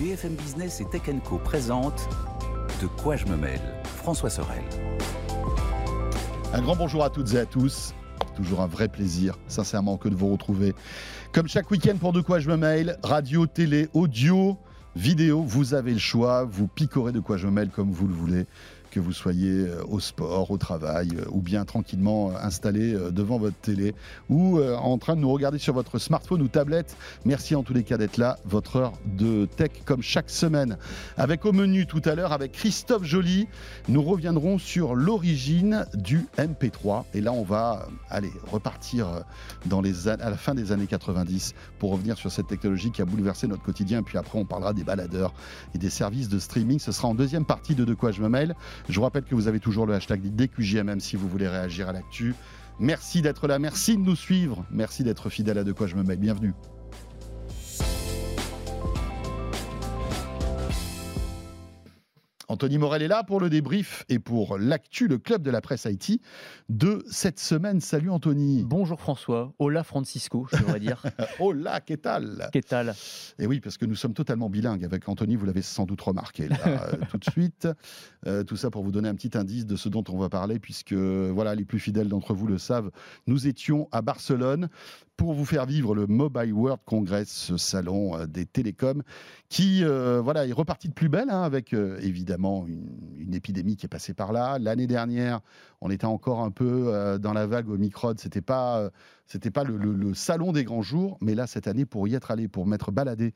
BFM Business et Tech Co présente De quoi je me mêle François Sorel. Un grand bonjour à toutes et à tous. Toujours un vrai plaisir, sincèrement, que de vous retrouver. Comme chaque week-end pour De quoi je me mêle, radio, télé, audio, vidéo, vous avez le choix. Vous picorez De quoi je me mêle comme vous le voulez que vous soyez euh, au sport, au travail, euh, ou bien tranquillement euh, installé devant votre télé, ou en train de nous regarder sur votre smartphone ou tablette. Merci en tous les cas d'être là, votre heure de tech comme chaque semaine. Avec au menu tout à l'heure, avec Christophe Joly, nous reviendrons sur l'origine du MP3. Et là, on va aller repartir dans les, à la fin des années 90 pour revenir sur cette technologie qui a bouleversé notre quotidien. Puis après, on parlera des baladeurs et des services de streaming. Ce sera en deuxième partie de De quoi je me mêle. Je vous rappelle que vous avez toujours le hashtag DQJMM si vous voulez réagir à l'actu. Merci d'être là, merci de nous suivre, merci d'être fidèle à De quoi je me mets. Bienvenue. Anthony Morel est là pour le débrief et pour l'actu, le club de la presse Haïti de cette semaine. Salut Anthony. Bonjour François. Hola Francisco, je devrais dire. Hola, qu'est-ce Qu'est-ce Et oui, parce que nous sommes totalement bilingues avec Anthony, vous l'avez sans doute remarqué là, euh, tout de suite. Euh, tout ça pour vous donner un petit indice de ce dont on va parler, puisque voilà, les plus fidèles d'entre vous le savent, nous étions à Barcelone pour vous faire vivre le Mobile World Congress, ce salon euh, des télécoms, qui voilà, est reparti de plus belle, hein, avec évidemment une, épidémie qui est passée par là. L'année dernière, on était encore un peu euh, dans la vague Omicron. C'était pas, euh, c'était pas le, salon des grands jours, mais là cette année, pour y être allé, pour m'être baladé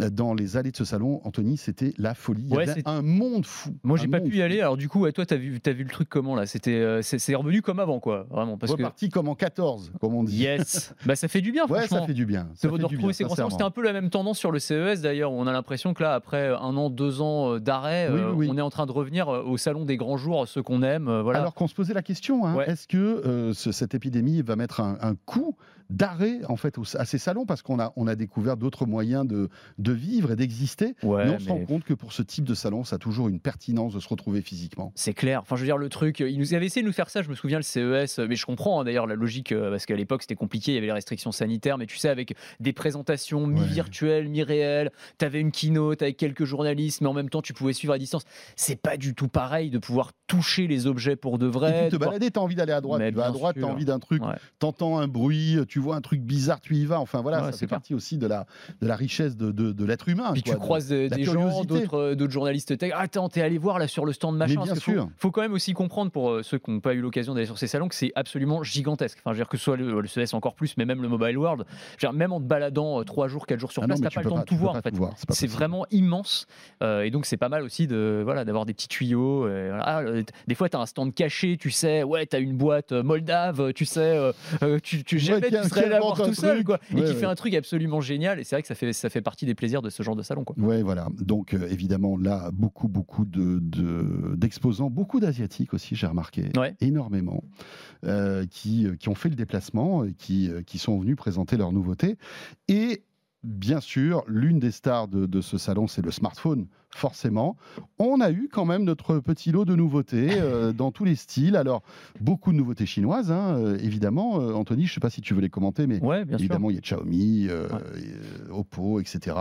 euh, dans les allées de ce salon, Anthony, c'était la folie. Il y avait un monde fou. Moi, j'ai pas pu y aller. Alors du coup, toi, t'as vu, as vu le truc comment là? C'était, c'est revenu comme avant, quoi, vraiment. Parce Reparti comme en 14, comme on dit. Yes. bah ça fait du bien. Ouais, ça fait du bien. Ça de retrouver ces grands C'était un peu la même tendance sur le CES d'ailleurs. On a l'impression que là, après un an, deux ans d'arrêt, on est en train de revenir au salon des grands jours, ceux qu'on aime. Voilà. Alors qu'on se posait la question. Hein, est-ce que euh, cette épidémie va mettre un, coup d'arrêt en fait à ces salons parce qu'on a, on a découvert d'autres moyens de, de vivre et d'exister. mais on se rend compte que pour ce type de salon, ça a toujours une pertinence de se retrouver physiquement. C'est clair. Enfin, je veux dire, le truc, ils nous avaient essayé de nous faire ça. Je me souviens le CES, mais je comprends hein, d'ailleurs la logique euh, parce qu'à l'époque c'était compliqué, il y avait les restrictions sanitaires, mais tu sais, avec des présentations mi-virtuelles, mi-réelles, tu avais une keynote avec quelques journalistes, mais en même temps tu pouvais suivre à distance. C'est pas du tout pareil de pouvoir toucher les objets pour de vrai. Et te balader, t'as envie d'aller à droite, tu vas à droite, t'as envie d'un truc, t'entends un bruit, tu vois un truc bizarre, tu y vas. Enfin voilà, ça fait partie aussi de la, de la richesse de, de, l'être humain. Puis tu croises des gens, d'autres, d'autres journalistes tech. Attends, t'es allé voir là sur le stand machin. bien sûr. Faut, quand même aussi comprendre pour euh, ceux qui n'ont pas eu l'occasion d'aller sur ces salons que c'est absolument gigantesque. Enfin, je veux dire que ce soit le, le CES encore plus, mais même le Mobile World. Je veux dire, même en te baladant 3 euh, jours, 4 jours sur ah place, t'as pas le temps de tout voir. En fait. C'est vraiment immense. Euh, et donc c'est pas mal aussi de voilà d'avoir des petits tuyaux. Ah, des fois, t'as un stand caché, tu sais, ouais, t'as une boîte moldave, tu sais, tu, tu jamais voir tout seul, quoi. Et qui fait un truc absolument génial. Et c'est vrai que ça fait, ça fait partie des plaisirs de ce genre de salon, quoi. Ouais, voilà. Donc, évidemment, là, beaucoup, beaucoup d'exposants, de, beaucoup d'Asiatiques aussi, j'ai remarqué, énormément, qui, qui ont fait le déplacement, qui, qui sont venus présenter leurs nouveautés. Et bien sûr, l'une des stars de ce salon, c'est le smartphone forcément. On a eu quand même notre petit lot de nouveautés euh, dans tous les styles. Alors, beaucoup de nouveautés chinoises, hein, euh, évidemment. Euh, Anthony, je ne sais pas si tu veux les commenter, mais évidemment, il y a Xiaomi, Oppo, etc.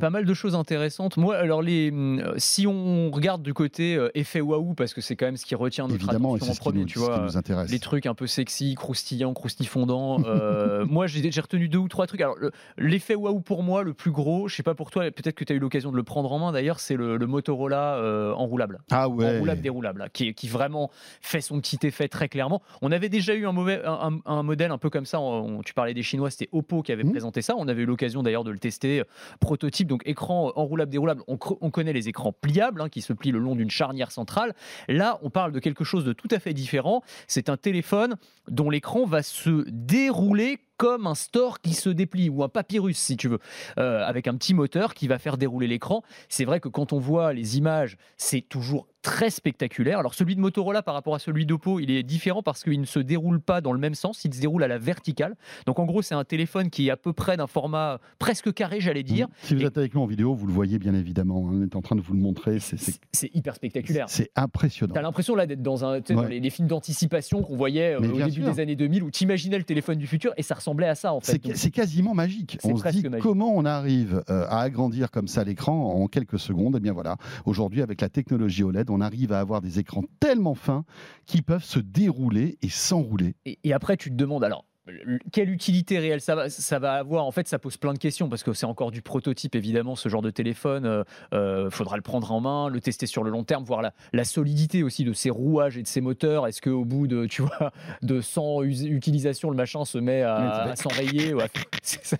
pas mal de choses intéressantes. Moi, alors, les, mm, si on regarde du côté effet waouh, parce que c'est quand même ce qui retient notre évidemment, attention en premier, tu vois, nous intéresse. les trucs un peu sexy, croustillants, croustifondants. moi, j'ai retenu deux ou trois trucs. Alors, l'effet waouh pour moi, le plus gros, je sais pas pour toi, peut-être que tu as eu l'occasion de le prendre en main d'ailleurs, c'est le, Motorola euh, enroulable. Ah ouais. Enroulable, déroulable, qui, qui, vraiment fait son petit effet très clairement. On avait déjà eu un, mauvais, un, modèle un peu comme ça. tu parlais des Chinois, c'était Oppo qui avait mmh. présenté ça. On avait eu l'occasion d'ailleurs de le tester. Euh, prototype, donc écran enroulable, déroulable. On, connaît les écrans pliables hein, qui se plient le long d'une charnière centrale. Là, on parle de quelque chose de tout à fait différent. C'est un téléphone dont l'écran va se dérouler comme un store qui se déplie ou un papyrus si tu veux, euh, avec un petit moteur qui va faire dérouler l'écran. C'est vrai que quand on voit les images, c'est toujours très spectaculaire. Alors celui de Motorola par rapport à celui d'Oppo, il est différent parce qu'il ne se déroule pas dans le même sens, il se déroule à la verticale. Donc en gros, c'est un téléphone qui est à peu près d'un format presque carré, j'allais dire. Mmh. Si vous êtes avec nous en vidéo, vous le voyez bien évidemment. Hein. On est en train de vous le montrer. C'est hyper spectaculaire. C'est impressionnant. Tu as l'impression là d'être dans, un, les, films d'anticipation qu'on voyait euh, au début des années 2000 où tu imaginais le téléphone du futur et ça ressemblait à ça en fait. C'est quasiment magique. On se dit comment on arrive euh, à agrandir comme ça l'écran en quelques secondes. Et eh bien voilà, aujourd'hui avec la technologie OLED, on arrive à avoir des écrans tellement fins qui peuvent se dérouler et s'enrouler. et après tu te demandes alors quelle utilité réelle ça va, ça va avoir? En fait, ça pose plein de questions parce que c'est encore du prototype, évidemment, ce genre de téléphone. Il euh, euh, faudra le prendre en main, le tester sur le long terme, voir la, solidité aussi de ses rouages et de ses moteurs. Est-ce qu'au bout de, tu vois, de 100 utilisations, le machin se met à, s'enrayer ou à, ça,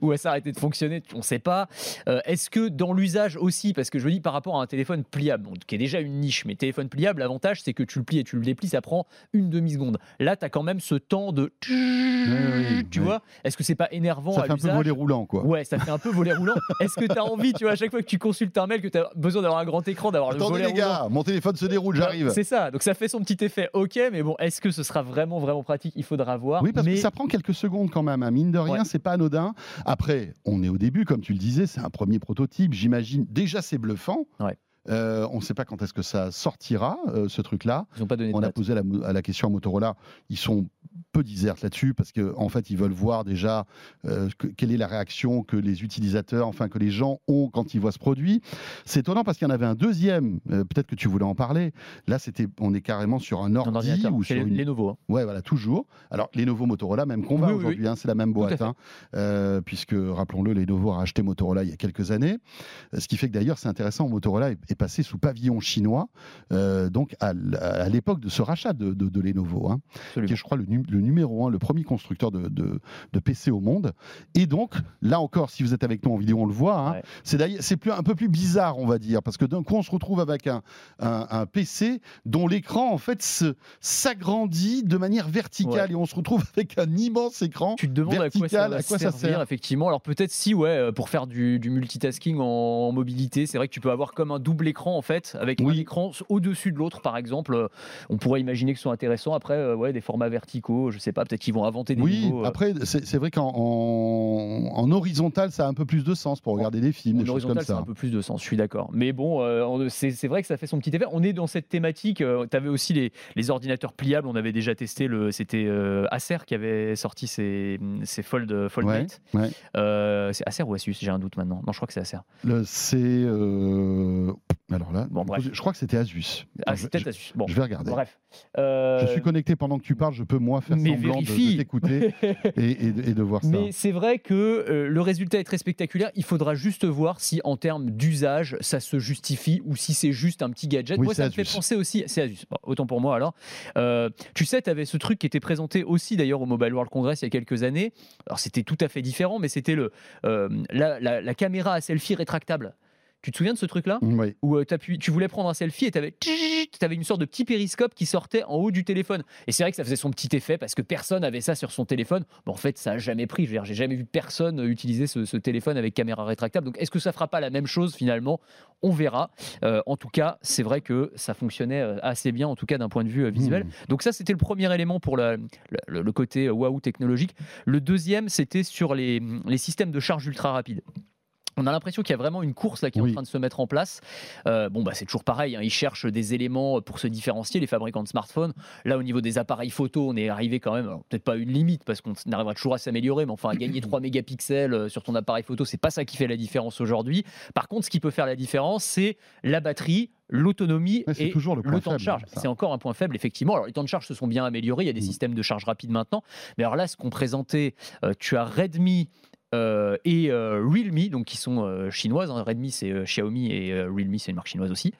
ou à s'arrêter de fonctionner On ne sait pas. Euh, est-ce que dans l'usage aussi, parce que je dis par rapport à un téléphone pliable, qui est déjà une niche, mais téléphone pliable, l'avantage c'est que tu le plies et tu le déplies, ça prend une demi-seconde. Là, tu as quand même ce temps de tu vois Est-ce que c'est pas énervant Ça fait un peu voler roulant, quoi. Ouais, ça fait un peu voler roulant. Est-ce que tu as envie, tu vois, à chaque fois que tu consultes un mail, que tu as besoin d'avoir un grand écran, d'avoir le volet les gars, mon téléphone se déroule, j'arrive. C'est ça. Donc ça fait son petit effet. Ok, mais bon, est-ce que ce sera vraiment vraiment pratique? Il faudra voir. Oui, parce que ça prend quelques secondes quand même. Hein. Mine de rien, c'est pas anodin. Après, on est au début, comme tu le disais, c'est un premier prototype. J'imagine déjà c'est bluffant. Ouais. Euh, on ne sait pas quand est-ce que ça sortira, euh, ce truc-là. Ils pas donné on a posé la, à la question à Motorola. Ils sont peu disertes là-dessus parce qu'en en fait, ils veulent voir déjà euh, quelle est la réaction que les utilisateurs, enfin que les gens ont quand ils voient ce produit. C'est étonnant parce qu'il y en avait un deuxième. Peut-être que tu voulais en parler. Là, c'était, on est carrément sur un ordi ou sur une... Lenovo. Hein. Ouais, voilà, toujours. Alors Lenovo, Motorola, même combat aujourd'hui. Hein, c'est la même boîte, hein. puisque rappelons-le, Lenovo a racheté Motorola il y a quelques années. Ce qui fait que d'ailleurs, c'est intéressant. Motorola est passé sous pavillon chinois, euh, donc à, l'époque de ce rachat de, de, Lenovo, hein, qui est, je crois, le, numéro un, le premier constructeur de, de, PC au monde. Et donc, là encore, si vous êtes avec nous en vidéo, on le voit, hein, c'est plus, un peu plus bizarre, on va dire, parce que d'un coup, on se retrouve avec un, un, PC dont l'écran, en fait, s'agrandit de manière verticale, et on se retrouve avec un immense écran. Tu te demandes vertical, à quoi ça, sert, effectivement. Alors peut-être si, ouais, pour faire du, du multitasking en mobilité, c'est vrai que tu peux avoir comme un double écran en fait, avec un écran au-dessus de l'autre par exemple. Euh, on pourrait imaginer que ce soit intéressant. Après, euh, ouais, des formats verticaux, je sais pas, peut-être qu'ils vont inventer des Oui, euh. après, c'est vrai qu'en en, horizontal, ça a un peu plus de sens pour regarder des films, en des horizontal, ça. a un peu plus de sens, je suis d'accord. Mais bon, c'est vrai que ça fait son petit effet. On est dans cette thématique. tu avais aussi les, les, ordinateurs pliables. On avait déjà testé le. C'était Acer qui avait sorti ses, ses Fold, Foldmate. c'est Acer ou Asus J'ai un doute maintenant. Non, je crois que c'est Acer. C'est alors là, bon, bref. je crois que c'était Asus. Ah, c'est peut-être Asus. Bon. Je vais regarder. Bref. Je suis connecté pendant que tu parles, je peux moi faire semblant de, t'écouter et, de voir ça. Mais c'est vrai que euh, le résultat est très spectaculaire. Il faudra juste voir si en termes d'usage, ça se justifie ou si c'est juste un petit gadget. moi, ça me fait penser aussi. C'est Asus. autant pour moi alors. Euh, tu sais, tu avais ce truc qui était présenté aussi d'ailleurs au Mobile World Congress il y a quelques années. Alors c'était tout à fait différent, mais c'était le euh, la caméra à selfie rétractable. Tu te souviens de ce truc-là oui. Où euh, tu voulais prendre un selfie et tu avais, une sorte de petit périscope qui sortait en haut du téléphone. Et c'est vrai que ça faisait son petit effet parce que personne avait ça sur son téléphone. Bon, en fait, ça n'a jamais pris. Je j'ai jamais vu personne utiliser ce, téléphone avec caméra rétractable. Donc, est-ce que ça fera pas la même chose finalement? On verra. Euh, en tout cas, c'est vrai que ça fonctionnait euh, assez bien, en tout cas d'un point de vue visuel. Hmm. Donc, ça, c'était le premier élément pour le, côté waouh technologique. Le deuxième, c'était sur les, les systèmes de charge ultra rapide. On a l'impression qu'il y a vraiment une course là qui est en train de se mettre en place. Euh, bon, bah, c'est toujours pareil. Hein. ils cherchent des éléments pour se différencier, les fabricants de smartphones. Là, au niveau des appareils photo, on est arrivé quand même, peut-être pas à une limite parce qu'on arrivera toujours à s'améliorer, mais enfin, à gagner 3 mégapixels euh, sur ton appareil photo, c'est pas ça qui fait la différence aujourd'hui. Par contre, ce qui peut faire la différence, c'est la batterie, l'autonomie et toujours le, temps de charge. C'est encore un point faible, effectivement. Alors, les temps de charge se sont bien améliorés. Il y a des systèmes de charge rapide maintenant. Mais alors là, ce qu'on présentait, euh, tu as Redmi euh, et euh, Realme, donc qui sont euh, chinoises. Hein. Redmi c'est Xiaomi et Realme c'est une marque chinoise aussi.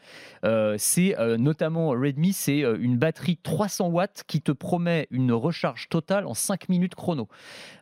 c'est notamment Redmi, c'est une batterie 300 watts qui te promet une recharge totale en 5 minutes chrono.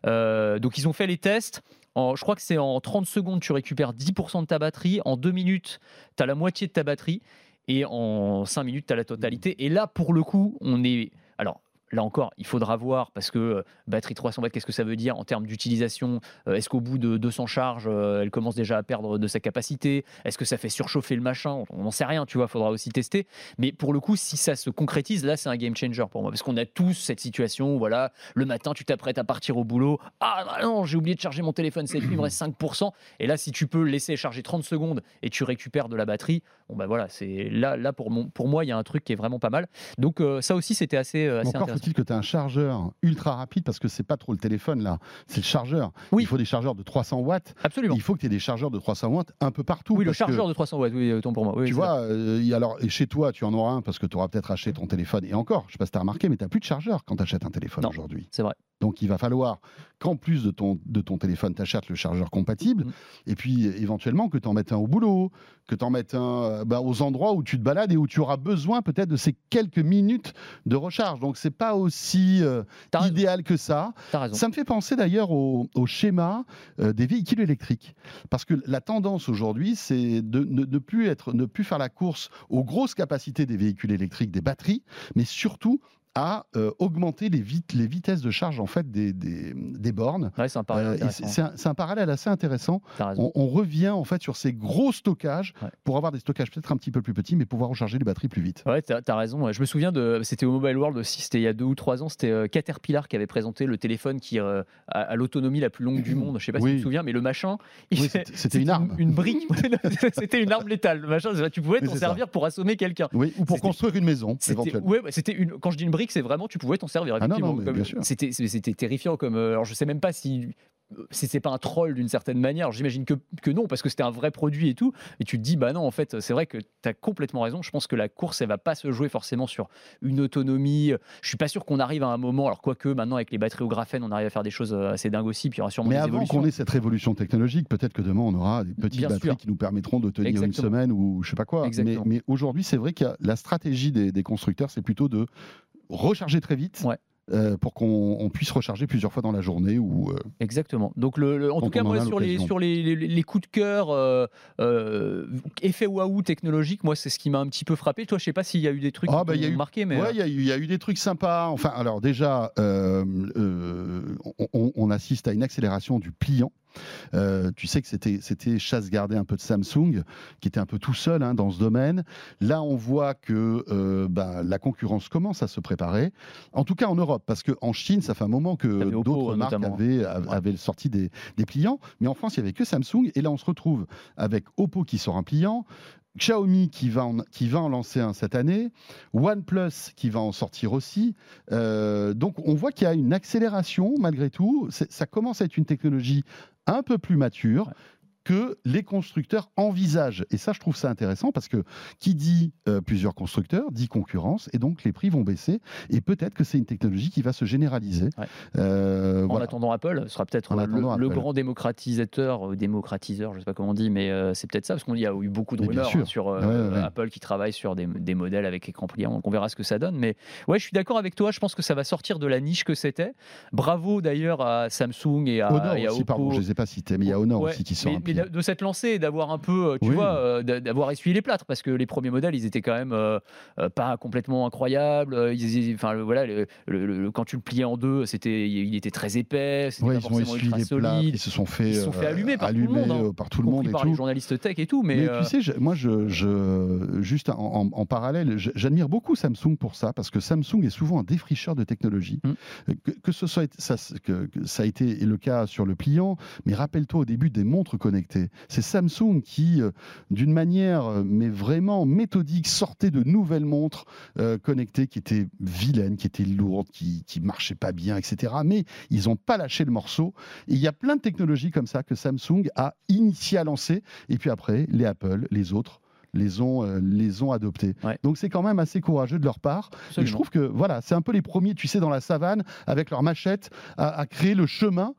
donc ils ont fait les tests. je crois que c'est en 30 secondes, tu récupères 10% de ta batterie. En 2 minutes, tu as la moitié de ta batterie. Et en 5 minutes, tu as la totalité. Et là, pour le coup, on est. Alors, là encore, il faudra voir parce que euh, batterie 300 watts, qu'est-ce que ça veut dire en termes d'utilisation euh, Est-ce qu'au bout de 200 charges, euh, elle commence déjà à perdre de sa capacité? Est-ce que ça fait surchauffer le machin? On n'en sait rien, tu vois, faudra aussi tester. Mais pour le coup, si ça se concrétise, là, c'est un game changer pour moi parce qu'on a tous cette situation où, voilà, le matin, tu t'apprêtes à partir au boulot. Ah bah non, j'ai oublié de charger mon téléphone, c'est il me reste 5%. Et là, si tu peux laisser charger 30 secondes et tu récupères de la batterie, bon bah voilà, c'est là, là pour, mon, pour moi, il y a un truc qui est vraiment pas mal. Donc ça aussi, c'était assez, assez intéressant faut-il que tu aies un chargeur ultra rapide parce que c'est pas trop le téléphone là, c'est le chargeur. Il faut des chargeurs de 300 watts. Absolument. Il faut que tu aies des chargeurs de 300 watts un peu partout. Oui, le chargeur de 300 watts, oui, autant pour moi. tu vois, euh, alors chez toi, tu en auras un parce que tu auras peut-être acheté ton téléphone. Et encore, je sais pas si tu as remarqué, mais tu n'as plus de chargeur quand tu achètes un téléphone aujourd'hui. C'est vrai. Donc il va falloir qu'en plus de ton, de ton téléphone, tu achètes le chargeur compatible, mm. et puis éventuellement que tu en mettes un au boulot, que tu en mettes un euh, bah, aux endroits où tu te balades et où tu auras besoin peut-être de ces quelques minutes de recharge. Donc c'est pas aussi euh, idéal que ça. Ça me fait penser d'ailleurs au, schéma euh, des véhicules électriques. Parce que la tendance aujourd'hui, c'est de ne, plus être, ne plus faire la course aux grosses capacités des véhicules électriques, des batteries, mais surtout à euh, augmenter les, les, vitesses de charge en fait des, des, bornes. c'est un, parallèle un, parallèle assez intéressant. On, revient en fait sur ces gros stockages pour avoir des stockages peut-être un petit peu plus petits, mais pouvoir recharger les batteries plus vite. Ouais, tu as, raison. Je me souviens de, c'était au Mobile World aussi, c'était il y a deux ou trois ans, c'était euh, Caterpillar qui avait présenté le téléphone qui euh, a, l'autonomie la plus longue du monde. Je sais pas si tu te souviens, mais le machin, c'était une arme, une, brique, c'était une arme létale. Le machin, tu pouvais t'en servir pour assommer quelqu'un. Oui, ou pour construire une maison. Ouais, c'était une. Quand je dis une brique c'est vraiment, tu pouvais t'en servir. Ah c'était, c'était terrifiant comme. Euh, alors, je sais même pas si c'est pas un troll d'une certaine manière. J'imagine que, que, non, parce que c'était un vrai produit et tout. Et tu te dis, bah non, en fait, c'est vrai que tu as complètement raison. Je pense que la course, elle va pas se jouer forcément sur une autonomie. Je suis pas sûr qu'on arrive à un moment, alors quoique maintenant avec les batteries au graphène, on arrive à faire des choses euh, assez dingues aussi. Puis il y aura sûrement Mais des avant qu'on ait cette révolution technologique, peut-être que demain on aura des petites batteries qui nous permettront de tenir une semaine ou je sais pas quoi. Mais, mais aujourd'hui, c'est vrai que la stratégie des, des constructeurs, c'est plutôt de recharger très vite. Euh, pour qu'on puisse recharger plusieurs fois dans la journée. Ou, euh, Exactement. Donc, le, en tout cas, moi, sur, les, sur les, les, coups de cœur, euh, effet waouh technologique, moi, c'est ce qui m'a un petit peu frappé. Toi, je sais pas s'il y a eu des trucs ah, bah, qui ont marqué. Mais... il y, y, a eu des trucs sympas. Enfin, alors déjà, on, on, assiste à une accélération du pliant. Euh, tu sais que c'était, c'était chasse gardée un peu de Samsung, qui était un peu tout seul hein, dans ce domaine. Là, on voit que euh, bah, la concurrence commence à se préparer, en tout cas en Europe, parce qu'en Chine, ça fait un moment que d'autres marques avaient, avaient, sorti des, des, pliants, mais en France, il n'y avait que Samsung, et là, on se retrouve avec Oppo qui sort un pliant, Xiaomi qui va, en, qui en lancer un cette année, OnePlus qui va en sortir aussi. Euh, donc on voit qu'il y a une accélération malgré tout. Ça commence à être une technologie un peu plus mature que les constructeurs envisagent. Et ça, je trouve ça intéressant parce que qui dit euh, plusieurs constructeurs dit concurrence et donc les prix vont baisser. Et peut-être que c'est une technologie qui va se généraliser. Euh, en attendant Apple, ce sera peut-être le, grand démocratisateur, démocratiseur, je ne sais pas comment on dit, mais euh, c'est peut-être ça parce qu'il y a eu beaucoup de rumeurs hein, sur Apple qui travaille sur des, modèles avec écran pliant. Donc on verra ce que ça donne. Mais ouais, je suis d'accord avec toi. Je pense que ça va sortir de la niche que c'était. Bravo d'ailleurs à Samsung et à, Honor aussi, Pardon, je ne les ai pas cités, mais il y a Honor aussi qui sort de s'être lancé et d'avoir un peu, euh, tu vois, euh, d'avoir essuyé les plâtres parce que les premiers modèles, ils étaient quand même euh, pas complètement incroyables. Ils, enfin, voilà, le, quand tu le pliais en deux, c'était, il était très épais, c'était pas forcément ultra solide. Ils se sont fait, ils se sont fait allumer par tout le monde, hein, par tout le monde et par tout. les journalistes tech et tout. Mais, tu sais, moi, je, je, juste en, parallèle, j'admire beaucoup Samsung pour ça parce que Samsung est souvent un défricheur de technologie. Mmh. Que, ce soit ça, que, ça a été le cas sur le pliant, mais rappelle-toi au début des montres connectées c'est Samsung qui, euh, d'une manière euh, mais vraiment méthodique, sortait de nouvelles montres euh, connectées qui étaient vilaines, qui étaient lourdes, qui, qui marchaient pas bien, etc. Mais ils n'ont pas lâché le morceau. Et il y a plein de technologies comme ça que Samsung a initié à lancer. Et puis après, les Apple, les autres les ont, les ont adoptés. Donc c'est quand même assez courageux de leur part. Et je trouve que voilà, c'est un peu les premiers, tu sais, dans la savane, avec leur machette, à, créer le chemin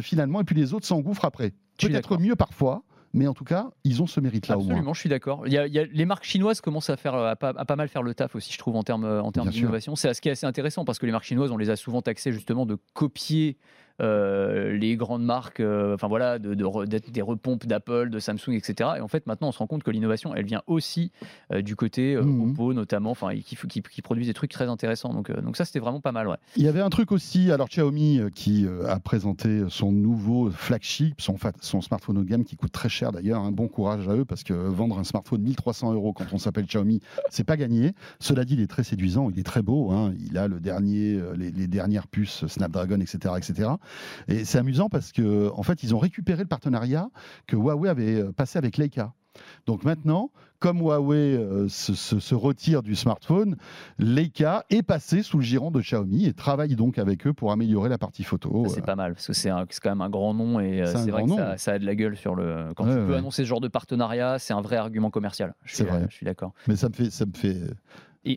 finalement, et puis les autres s'engouffrent après. Peut-être mieux parfois, mais en tout cas, ils ont ce mérite-là au moins. je suis d'accord. Les marques chinoises commencent à, faire, à, pas, mal faire le taf aussi, je trouve, en termes, en termes d'innovation. C'est ce qui est assez intéressant parce que les marques chinoises, on les a souvent taxées justement de copier les grandes marques, enfin voilà, de, des repompes d'Apple, de Samsung, etc. Et en fait, maintenant, on se rend compte que l'innovation, elle vient aussi du côté mmh. Oppo, notamment, enfin, qui, qui, qui, produisent des trucs très intéressants. Donc, donc ça, c'était vraiment pas mal. Ouais. Il y avait un truc aussi, alors Xiaomi qui a présenté son nouveau flagship, son, son smartphone haut de gamme qui coûte très cher d'ailleurs. Un bon courage à eux parce que vendre un smartphone 1300 euros quand on s'appelle Xiaomi, c'est pas gagné. Cela dit, il est très séduisant, il est très beau. Hein. Il a le dernier, euh, les, dernières puces Snapdragon, etc., etc. Et c'est amusant parce que en fait, ils ont récupéré le partenariat que Huawei avait euh, passé avec Leica. Donc maintenant, comme Huawei euh, se, retire du smartphone, Leica est passé sous le giron de Xiaomi et travaille donc avec eux pour améliorer la partie photo. C'est pas mal parce que c'est quand même un grand nom et euh, c'est vrai que ça, a de la gueule sur le. Quand tu peux annoncer ce genre de partenariat, c'est un vrai argument commercial. C'est vrai. Je suis d'accord. Mais ça me fait, ça me fait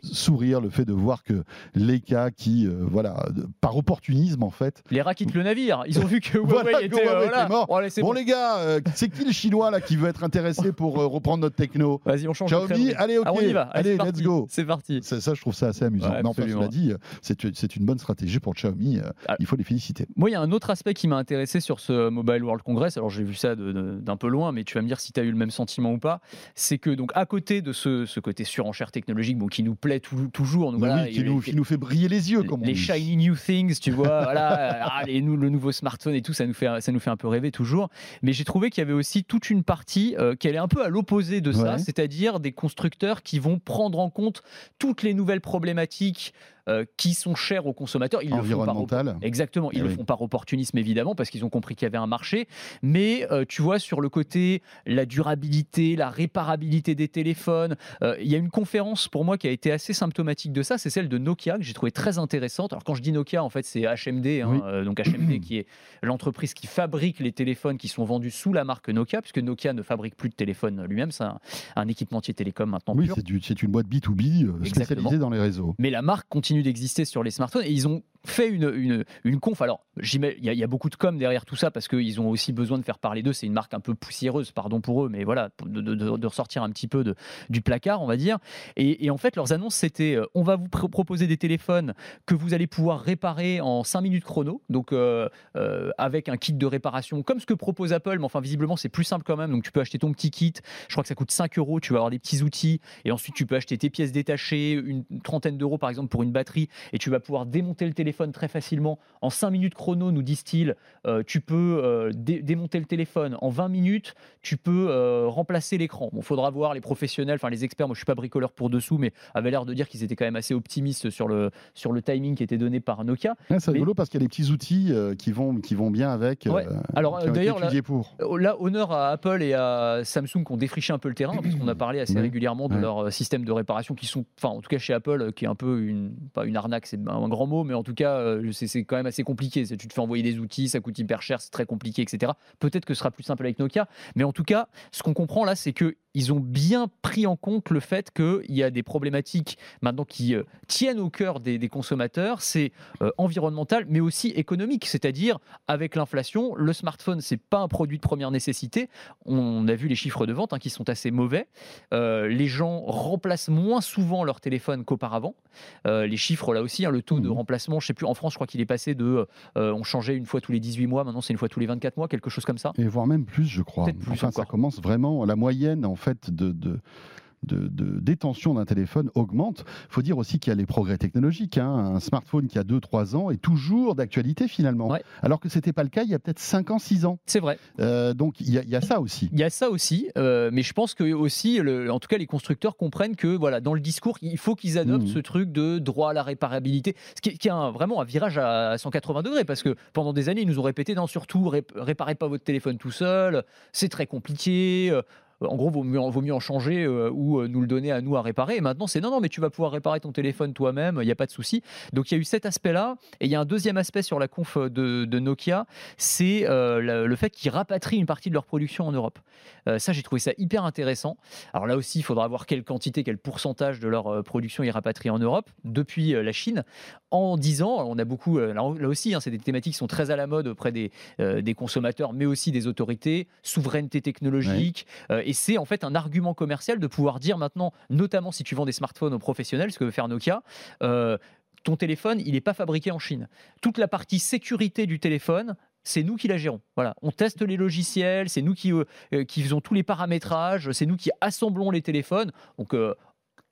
sourire le fait de voir que les cas qui, euh, voilà, par opportunisme en fait. Les rats quittent le navire. Ils ont vu que Huawei était, euh, mort. bon, les gars, euh, c'est qui le chinois là qui veut être intéressé pour reprendre notre techno? Vas-y, on change. Xiaomi, allez, ok, ah, on y va. allez, let's go. C'est parti. Ça, je trouve ça assez amusant. Ouais, non, enfin, cela dit, c'est une bonne stratégie pour Xiaomi. Ah. il faut les féliciter. Moi, il y a un autre aspect qui m'a intéressé sur ce Mobile World Congress. Alors, j'ai vu ça d'un peu loin, mais tu vas me dire si tu as eu le même sentiment ou pas. C'est que donc à côté de ce, ce côté surenchère technologique, bon, qui nous plaît toujours qui, nous, nous, fait briller les yeux, comme Les shiny new things, tu vois, voilà, ah, le nouveau smartphone et tout, ça nous fait, ça nous fait un peu rêver toujours. Mais j'ai trouvé qu'il y avait aussi toute une partie euh, qui allait un peu à l'opposé de ça, c'est-à-dire des constructeurs qui vont prendre en compte toutes les nouvelles problématiques euh, qui sont chers aux consommateurs. Ils Le font par Exactement, ils eh le font par opportunisme évidemment parce qu'ils ont compris qu'il y avait un marché. Mais euh, tu vois sur le côté la durabilité, la réparabilité des téléphones, euh, il y a une conférence pour moi qui a été assez symptomatique de ça, c'est celle de Nokia que j'ai trouvé très intéressante. Alors quand je dis Nokia, en fait c'est HMD, hein, donc HMD qui est l'entreprise qui fabrique les téléphones qui sont vendus sous la marque Nokia, puisque Nokia ne fabrique plus de téléphone lui-même, c'est un, équipementier télécom maintenant. Oui, c'est une boîte B2B spécialisée dans les réseaux. Mais la marque continue d'exister sur les smartphones et ils ont fait une, une, une conf. Alors, il y, a beaucoup de com derrière tout ça parce qu'ils ont aussi besoin de faire parler d'eux. C'est une marque un peu poussiéreuse, pardon pour eux, mais voilà, de, de, ressortir un petit peu de, du placard, on va dire. Et, en fait, leurs annonces, c'était euh, on va vous proposer des téléphones que vous allez pouvoir réparer en 5 minutes chrono, donc euh, euh, avec un kit de réparation comme ce que propose Apple, mais enfin, visiblement, c'est plus simple quand même. Donc, tu peux acheter ton petit kit. Je crois que ça coûte 5 euros. Tu vas avoir des petits outils et ensuite, tu peux acheter tes pièces détachées, une trentaine d'euros par exemple pour une batterie, et tu vas pouvoir démonter le téléphone très facilement en 5 minutes chrono, nous disent-ils, euh, tu peux euh, démonter le téléphone. En 20 minutes, tu peux euh, remplacer l'écran. Bon, faudra voir les professionnels, enfin les experts. Moi, je suis pas bricoleur pour dessous, mais avaient l'air de dire qu'ils étaient quand même assez optimistes sur le, sur le timing qui était donné par Nokia. c'est rigolo parce qu'il y a des petits outils qui, vont, qui vont bien avec. Alors d'ailleurs, là, honneur à Apple et à Samsung qui ont défriché un peu le terrain, parce qu'on a parlé assez régulièrement de leur système de réparation qui sont, enfin en tout cas chez Apple, qui est un peu une, pas une arnaque, c'est un grand mot, mais en tout cas, c'est quand même assez compliqué. Tu te fais envoyer des outils, ça coûte hyper cher, c'est très compliqué, etc. Peut-être que ce sera plus simple avec Nokia, mais en tout cas, ce qu'on comprend là, c'est que ils ont bien pris en compte le fait qu'il y a des problématiques maintenant qui euh, tiennent au cœur des, consommateurs, c'est euh, environnemental, mais aussi économique. C'est-à-dire, avec l'inflation, le smartphone, c'est pas un produit de première nécessité. On a vu les chiffres de vente hein, qui sont assez mauvais. Euh, les gens remplacent moins souvent leur téléphone qu'auparavant. les chiffres, là aussi, hein, le taux de mmh. remplacement, je sais plus, en France, je crois qu'il est passé de. on changeait une fois tous les 18 mois, maintenant c'est une fois tous les 24 mois, quelque chose comme ça. Et voire même plus, je crois. Plus enfin, ça commence vraiment, la moyenne, en fait fait de, de de, détention d'un téléphone augmente. Il faut dire aussi qu'il y a les progrès technologiques. Hein. Un smartphone qui a 2-3 ans est toujours d'actualité finalement. Alors que ce n'était pas le cas il y a peut-être 5 ans, 6 ans. C'est vrai. Euh, donc il y, a ça aussi. Il y a ça aussi. Euh, mais je pense que aussi, le, en tout cas, les constructeurs comprennent que voilà, dans le discours, il faut qu'ils adoptent mmh. ce truc de droit à la réparabilité. Ce qui, est un, vraiment un virage à 180 degrés. Parce que pendant des années, ils nous ont répété non, surtout, réparez pas votre téléphone tout seul. C'est très compliqué. Euh, en gros, vaut mieux, vaut mieux en changer euh, ou euh, nous le donner à nous à réparer. Et maintenant, c'est non, non, mais tu vas pouvoir réparer ton téléphone toi-même, il n'y a pas de souci. Donc, il y a eu cet aspect-là. Et il y a un deuxième aspect sur la conf de, Nokia, c'est euh, le, fait qu'ils rapatrient une partie de leur production en Europe. ça, j'ai trouvé ça hyper intéressant. Alors là aussi, il faudra voir quelle quantité, quel pourcentage de leur production ils rapatrient en Europe depuis la Chine. En 10 ans, on a beaucoup, là, aussi, hein, c'est des thématiques qui sont très à la mode auprès des, des consommateurs, mais aussi des autorités, souveraineté technologique. Et c'est en fait un argument commercial de pouvoir dire maintenant, notamment si tu vends des smartphones aux professionnels, ce que veut faire Nokia, euh, ton téléphone, il n'est pas fabriqué en Chine. Toute la partie sécurité du téléphone, c'est nous qui la gérons. Voilà, on teste les logiciels, c'est nous qui, qui faisons tous les paramétrages, c'est nous qui assemblons les téléphones. Donc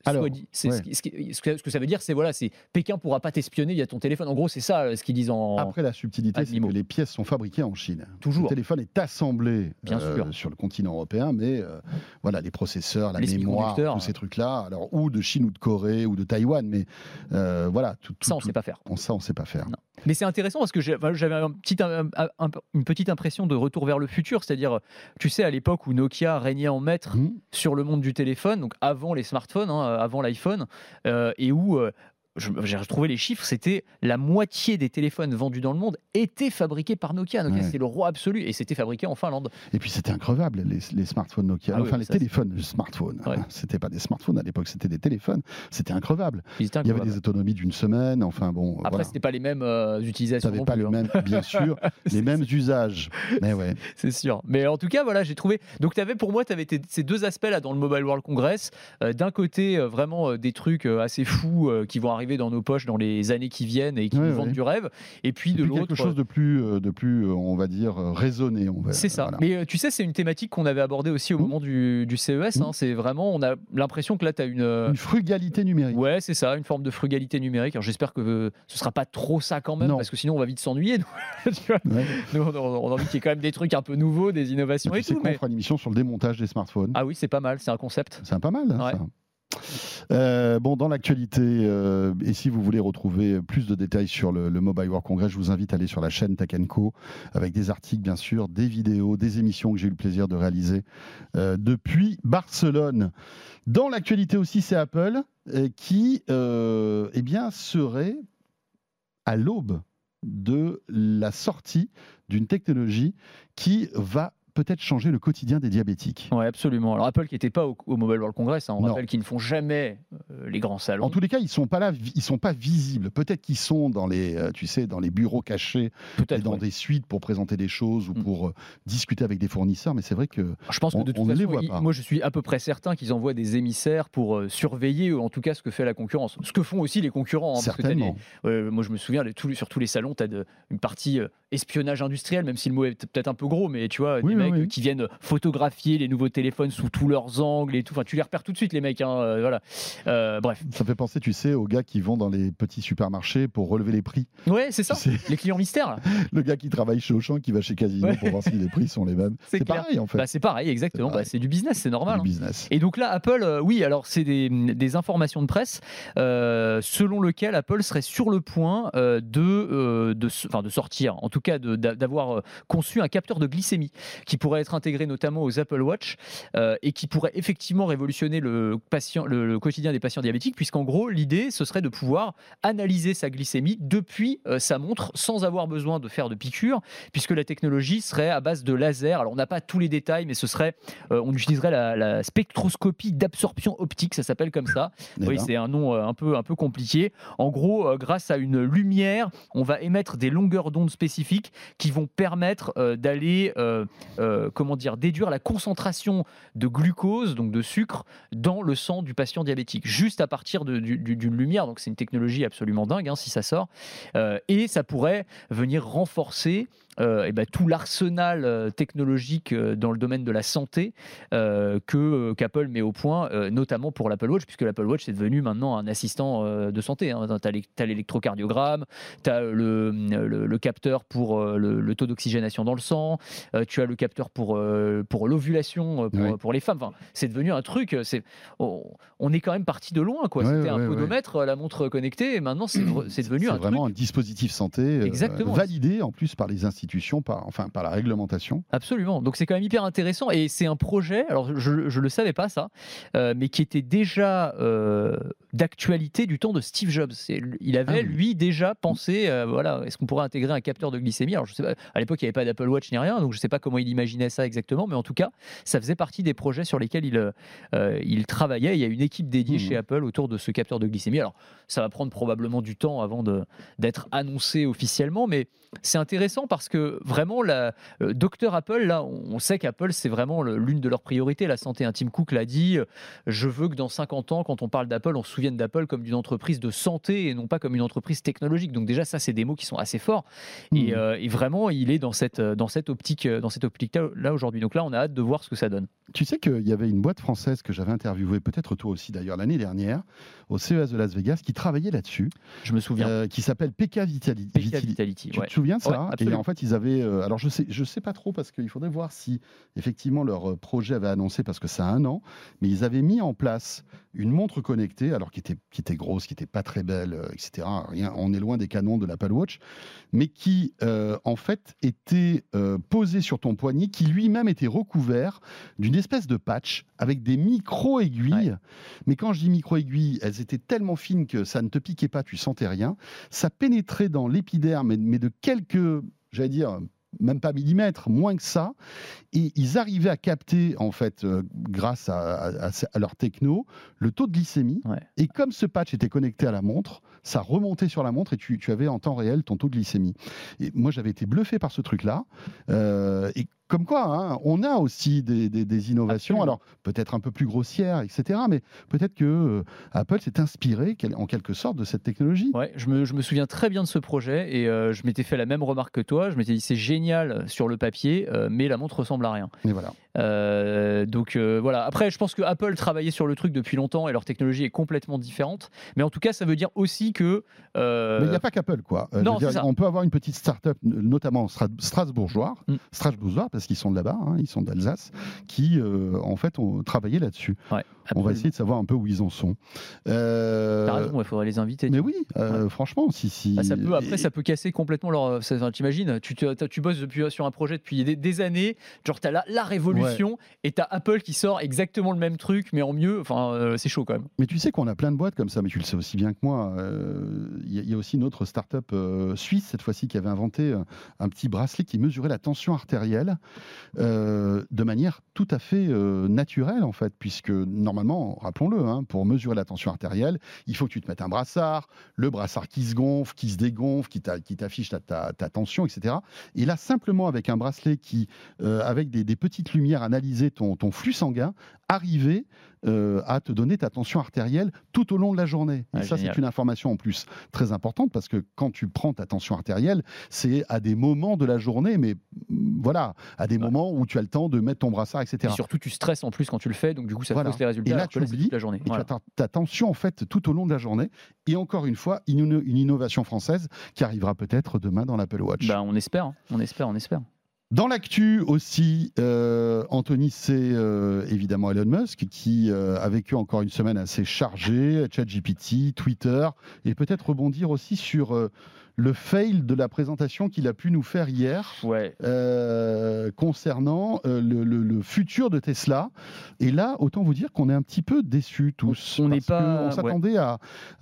alors, ce, que, ça veut dire, c'est voilà, c'est Pékin pourra pas t'espionner via ton téléphone. En gros, c'est ça euh, ce qu'ils disent en. Après, la subtilité, c'est que les pièces sont fabriquées en Chine. Toujours. Le téléphone est assemblé euh, sur le continent européen, mais euh, voilà, les processeurs, la mémoire, tous ces trucs-là, alors ou de Chine ou de Corée ou de Taïwan, mais voilà. Tout, ça, on ne sait pas faire. ça, on sait pas faire. Mais c'est intéressant parce que j'avais une petite impression de retour vers le futur, c'est-à-dire, tu sais, à l'époque où Nokia régnait en maître mmh. sur le monde du téléphone, donc avant les smartphones, hein, avant l'iPhone, euh, et où euh, j'ai retrouvé les chiffres, c'était la moitié des téléphones vendus dans le monde étaient fabriqués par Nokia. Nokia, c'est le roi absolu et c'était fabriqué en Finlande. Et puis c'était increvable, les, smartphones Nokia. Ah enfin, les téléphones smartphones. C'était pas des smartphones à l'époque, c'était des téléphones. C'était increvable. Il y avait des autonomies d'une semaine. Enfin bon. Après, c'était pas les mêmes euh, utilisations. C'était pas le hein. même, bien sûr, les mêmes usages. Mais ouais. C'est sûr. Mais en tout cas, voilà, j'ai trouvé. Donc, tu avais pour moi, tu avais ces deux aspects là dans le Mobile World Congress. Euh, d'un côté, euh, vraiment des trucs assez fous qui vont arriver dans nos poches dans les années qui viennent et qui nous vendent du rêve. Et puis de l'autre. Quelque chose de plus, euh, de plus, euh, on va dire, euh, raisonné. C'est ça. Mais tu sais, c'est une thématique qu'on avait abordée aussi au mmh. moment du, CES. Hein. Mmh. C'est vraiment, on a l'impression que là, tu as une. Une frugalité numérique. Ouais, c'est ça, une forme de frugalité numérique. Alors j'espère que ce sera pas trop ça quand même, parce que sinon on va vite s'ennuyer. Nous, on, a envie qu'il y ait quand même des trucs un peu nouveaux, des innovations et, tout. Mais... On fera une émission sur le démontage des smartphones. Ah oui, c'est pas mal, c'est un concept. C'est pas mal. Hein, ça. Euh, bon, dans l'actualité, euh, et si vous voulez retrouver plus de détails sur le, Mobile World Congress, je vous invite à aller sur la chaîne Tech avec des articles, bien sûr, des vidéos, des émissions que j'ai eu le plaisir de réaliser euh, depuis Barcelone. Dans l'actualité aussi, c'est Apple qui eh bien, serait à l'aube de la sortie d'une technologie qui va peut-être changer le quotidien des diabétiques. Oui, absolument. Alors Apple qui n'était pas au, Mobile World Congress, hein, on rappelle qu'ils ne font jamais euh, les grands salons. En tous les cas, ils sont pas là, ils sont pas visibles. Peut-être qu'ils sont dans les, euh, tu sais, dans les bureaux cachés, et dans des suites pour présenter des choses ou mm. pour euh, discuter avec des fournisseurs. Mais c'est vrai que je pense que de toute façon, moi je suis à peu près certain qu'ils envoient des émissaires pour surveiller, en tout cas ce que fait la concurrence. Ce que font aussi les concurrents. Hein, Certainement. moi je me souviens, tous, sur tous les salons, tu as une partie espionnage industriel, même si le mot est peut-être un peu gros, mais tu vois, des mecs qui viennent photographier les nouveaux téléphones sous tous leurs angles et tout. Enfin, tu les repères tout de suite, les mecs. Hein, euh, voilà. Euh, bref. Ça fait penser, tu sais, aux gars qui vont dans les petits supermarchés pour relever les prix. Ouais, c'est ça. Les clients mystères. le gars qui travaille chez Auchan, qui va chez Casino pour voir si les prix sont les mêmes. C'est pareil, en fait. Bah, c'est pareil, exactement. Bah, c'est du business, c'est normal. Du hein. business. Et donc là, Apple, euh, oui, alors c'est des, des, informations de presse selon lequel Apple serait sur le point de, de, de sortir, en tout cas d'avoir euh, conçu un capteur de glycémie qui pourrait être intégré notamment aux Apple Watch euh, et qui pourrait effectivement révolutionner le, patient, le, quotidien des patients diabétiques, puisqu'en gros, l'idée, ce serait de pouvoir analyser sa glycémie depuis euh, sa montre sans avoir besoin de faire de piqûres, puisque la technologie serait à base de laser. Alors, on n'a pas tous les détails, mais ce serait, on utiliserait la, spectroscopie d'absorption optique, ça s'appelle comme ça. Oui, c'est un nom un peu, un peu compliqué. En gros, grâce à une lumière, on va émettre des longueurs d'onde spécifiques qui vont permettre euh, d'aller, euh, euh, comment dire, déduire la concentration de glucose, donc de sucre, dans le sang du patient diabétique, juste à partir d'une lumière. Donc c'est une technologie absolument dingue hein, si ça sort. et ça pourrait venir renforcer euh, et ben, tout l'arsenal euh, technologique euh, dans le domaine de la santé que qu'Apple met au point, notamment pour l'Apple Watch, puisque l'Apple Watch est devenu maintenant un assistant de santé. Hein. Tu as l'électrocardiogramme, tu as le, le, capteur pour le, taux d'oxygénation dans le sang, tu as le capteur pour, pour l'ovulation pour, pour, les femmes. Enfin, c'est devenu un truc, c'est, on, est quand même parti de loin. quoi. C'était un podomètre, la montre connectée, et maintenant c'est, devenu un vraiment un dispositif santé validé en plus par les institutions par, enfin, par la réglementation. Absolument. Donc c'est quand même hyper intéressant et c'est un projet, alors je ne le savais pas ça, euh, mais qui était déjà euh, d'actualité du temps de Steve Jobs. Il avait, ah lui, déjà pensé, euh, voilà, est-ce qu'on pourrait intégrer un capteur de glycémie? Alors je sais pas, à l'époque, il n'y avait pas d'Apple Watch ni rien, donc je ne sais pas comment il imaginait ça exactement, mais en tout cas, ça faisait partie des projets sur lesquels il, il travaillait. Il y a une équipe dédiée mmh. chez Apple autour de ce capteur de glycémie. Alors ça va prendre probablement du temps avant d'être annoncé officiellement, mais c'est intéressant parce que que vraiment, la docteur Apple, là, on sait qu'Apple, c'est vraiment l'une de leurs priorités, la santé. Tim Cook l'a dit, je veux que dans 50 ans, quand on parle d'Apple, on se souvienne d'Apple comme d'une entreprise de santé et non pas comme une entreprise technologique. Donc déjà, ça, c'est des mots qui sont assez forts. Et, mmh. et, vraiment, il est dans cette, dans cette optique, dans cette optique-là aujourd'hui. Donc là, on a hâte de voir ce que ça donne. Tu sais qu'il y avait une boîte française que j'avais interviewée, peut-être toi aussi d'ailleurs, l'année dernière, au CES de Las Vegas, qui travaillait là-dessus. Je me souviens. Euh, qui s'appelle PK Vitality. PK Vitality. Tu te souviens de ça? Et en fait, ils avaient. Euh, alors, je sais, je sais pas trop parce qu'il faudrait voir si effectivement leur euh, projet avait annoncé parce que ça a un an, mais ils avaient mis en place une montre connectée, alors qui était, qui était grosse, qui n'était pas très belle, etc. Rien, on est loin des canons de l'Apple Watch, mais qui en fait était posée sur ton poignet, qui lui-même était recouvert d'une espèce de patch avec des micro-aiguilles. Mais quand je dis micro-aiguilles, elles étaient tellement fines que ça ne te piquait pas, tu sentais rien. Ça pénétrait dans l'épiderme, mais de quelques, j'allais dire, même pas millimètres, moins que ça. Et ils arrivaient à capter, en fait, euh, grâce à, leur techno, le taux de glycémie. Et comme ce patch était connecté à la montre, ça remontait sur la montre et tu, avais en temps réel ton taux de glycémie. Et moi, j'avais été bluffé par ce truc-là. Euh, et comme quoi, hein, on a aussi des, innovations, alors peut-être un peu plus grossières, etc. Mais peut-être que euh, Apple s'est inspiré en quelque sorte de cette technologie. Ouais, je me, je me souviens très bien de ce projet et je m'étais fait la même remarque que toi. Je m'étais dit c'est génial sur le papier, euh, mais la montre ressemble à rien. Et voilà. donc voilà. Après, je pense que Apple travaillait sur le truc depuis longtemps et leur technologie est complètement différente. Mais en tout cas, ça veut dire aussi que. Mais il n'y a pas qu'Apple, quoi. non, on peut avoir une petite start-up, notamment strasbourgeois, mm. strasbourgeois parce qu'ils sont de là-bas, hein, ils sont d'Alsace, qui euh, en fait ont travaillé là-dessus. on va essayer de savoir un peu où ils en sont. Euh... T'as raison, il faudrait les inviter. Mais oui, euh, franchement, si. si... Bah, ça peut, après, ça peut casser complètement leur. T'imagines, tu, tu bosses depuis, sur un projet depuis des, années, genre t'as la, la révolution et t'as Apple qui sort exactement le même truc, mais en mieux. Enfin, euh, c'est chaud quand même. Mais tu sais qu'on a plein de boîtes comme ça, mais tu le sais aussi bien que moi. Il y, a aussi une autre start-up suisse, cette fois-ci, qui avait inventé un petit bracelet qui mesurait la tension artérielle euh, de manière tout à fait euh, naturelle, en fait, puisque normalement, rappelons-le, hein, pour mesurer la tension artérielle, il faut que tu te mettes un brassard, le brassard qui se gonfle, qui se dégonfle, qui t'affiche ta, tension, etc. Et là, simplement avec un bracelet qui, euh, avec des, petites lumières, analysait ton, ton flux sanguin, arrivait euh, à te donner ta tension artérielle tout au long de la journée. Et ça, c'est une information en plus très importante parce que quand tu prends ta tension artérielle, c'est à des moments de la journée, mais mm, voilà, à des moments où tu as le temps de mettre ton brassard, etc. Et surtout, tu stresses en plus quand tu le fais, donc du coup, ça voilà. les résultats. Et là, tu oublies, la journée. Et tu as ta, tension en fait tout au long de la journée. Et encore une fois, une, une innovation française qui arrivera peut-être demain dans l'Apple Watch. Bah, on espère, hein. on espère, on espère. Dans l'actu aussi, euh, Anthony, c'est euh, évidemment Elon Musk qui euh, a vécu encore une semaine assez chargée, ChatGPT, Twitter, et peut-être rebondir aussi sur le fail de la présentation qu'il a pu nous faire hier euh, concernant euh, le, futur de Tesla. Et là, autant vous dire qu'on est un petit peu déçus tous. On n'est pas. On s'attendait à,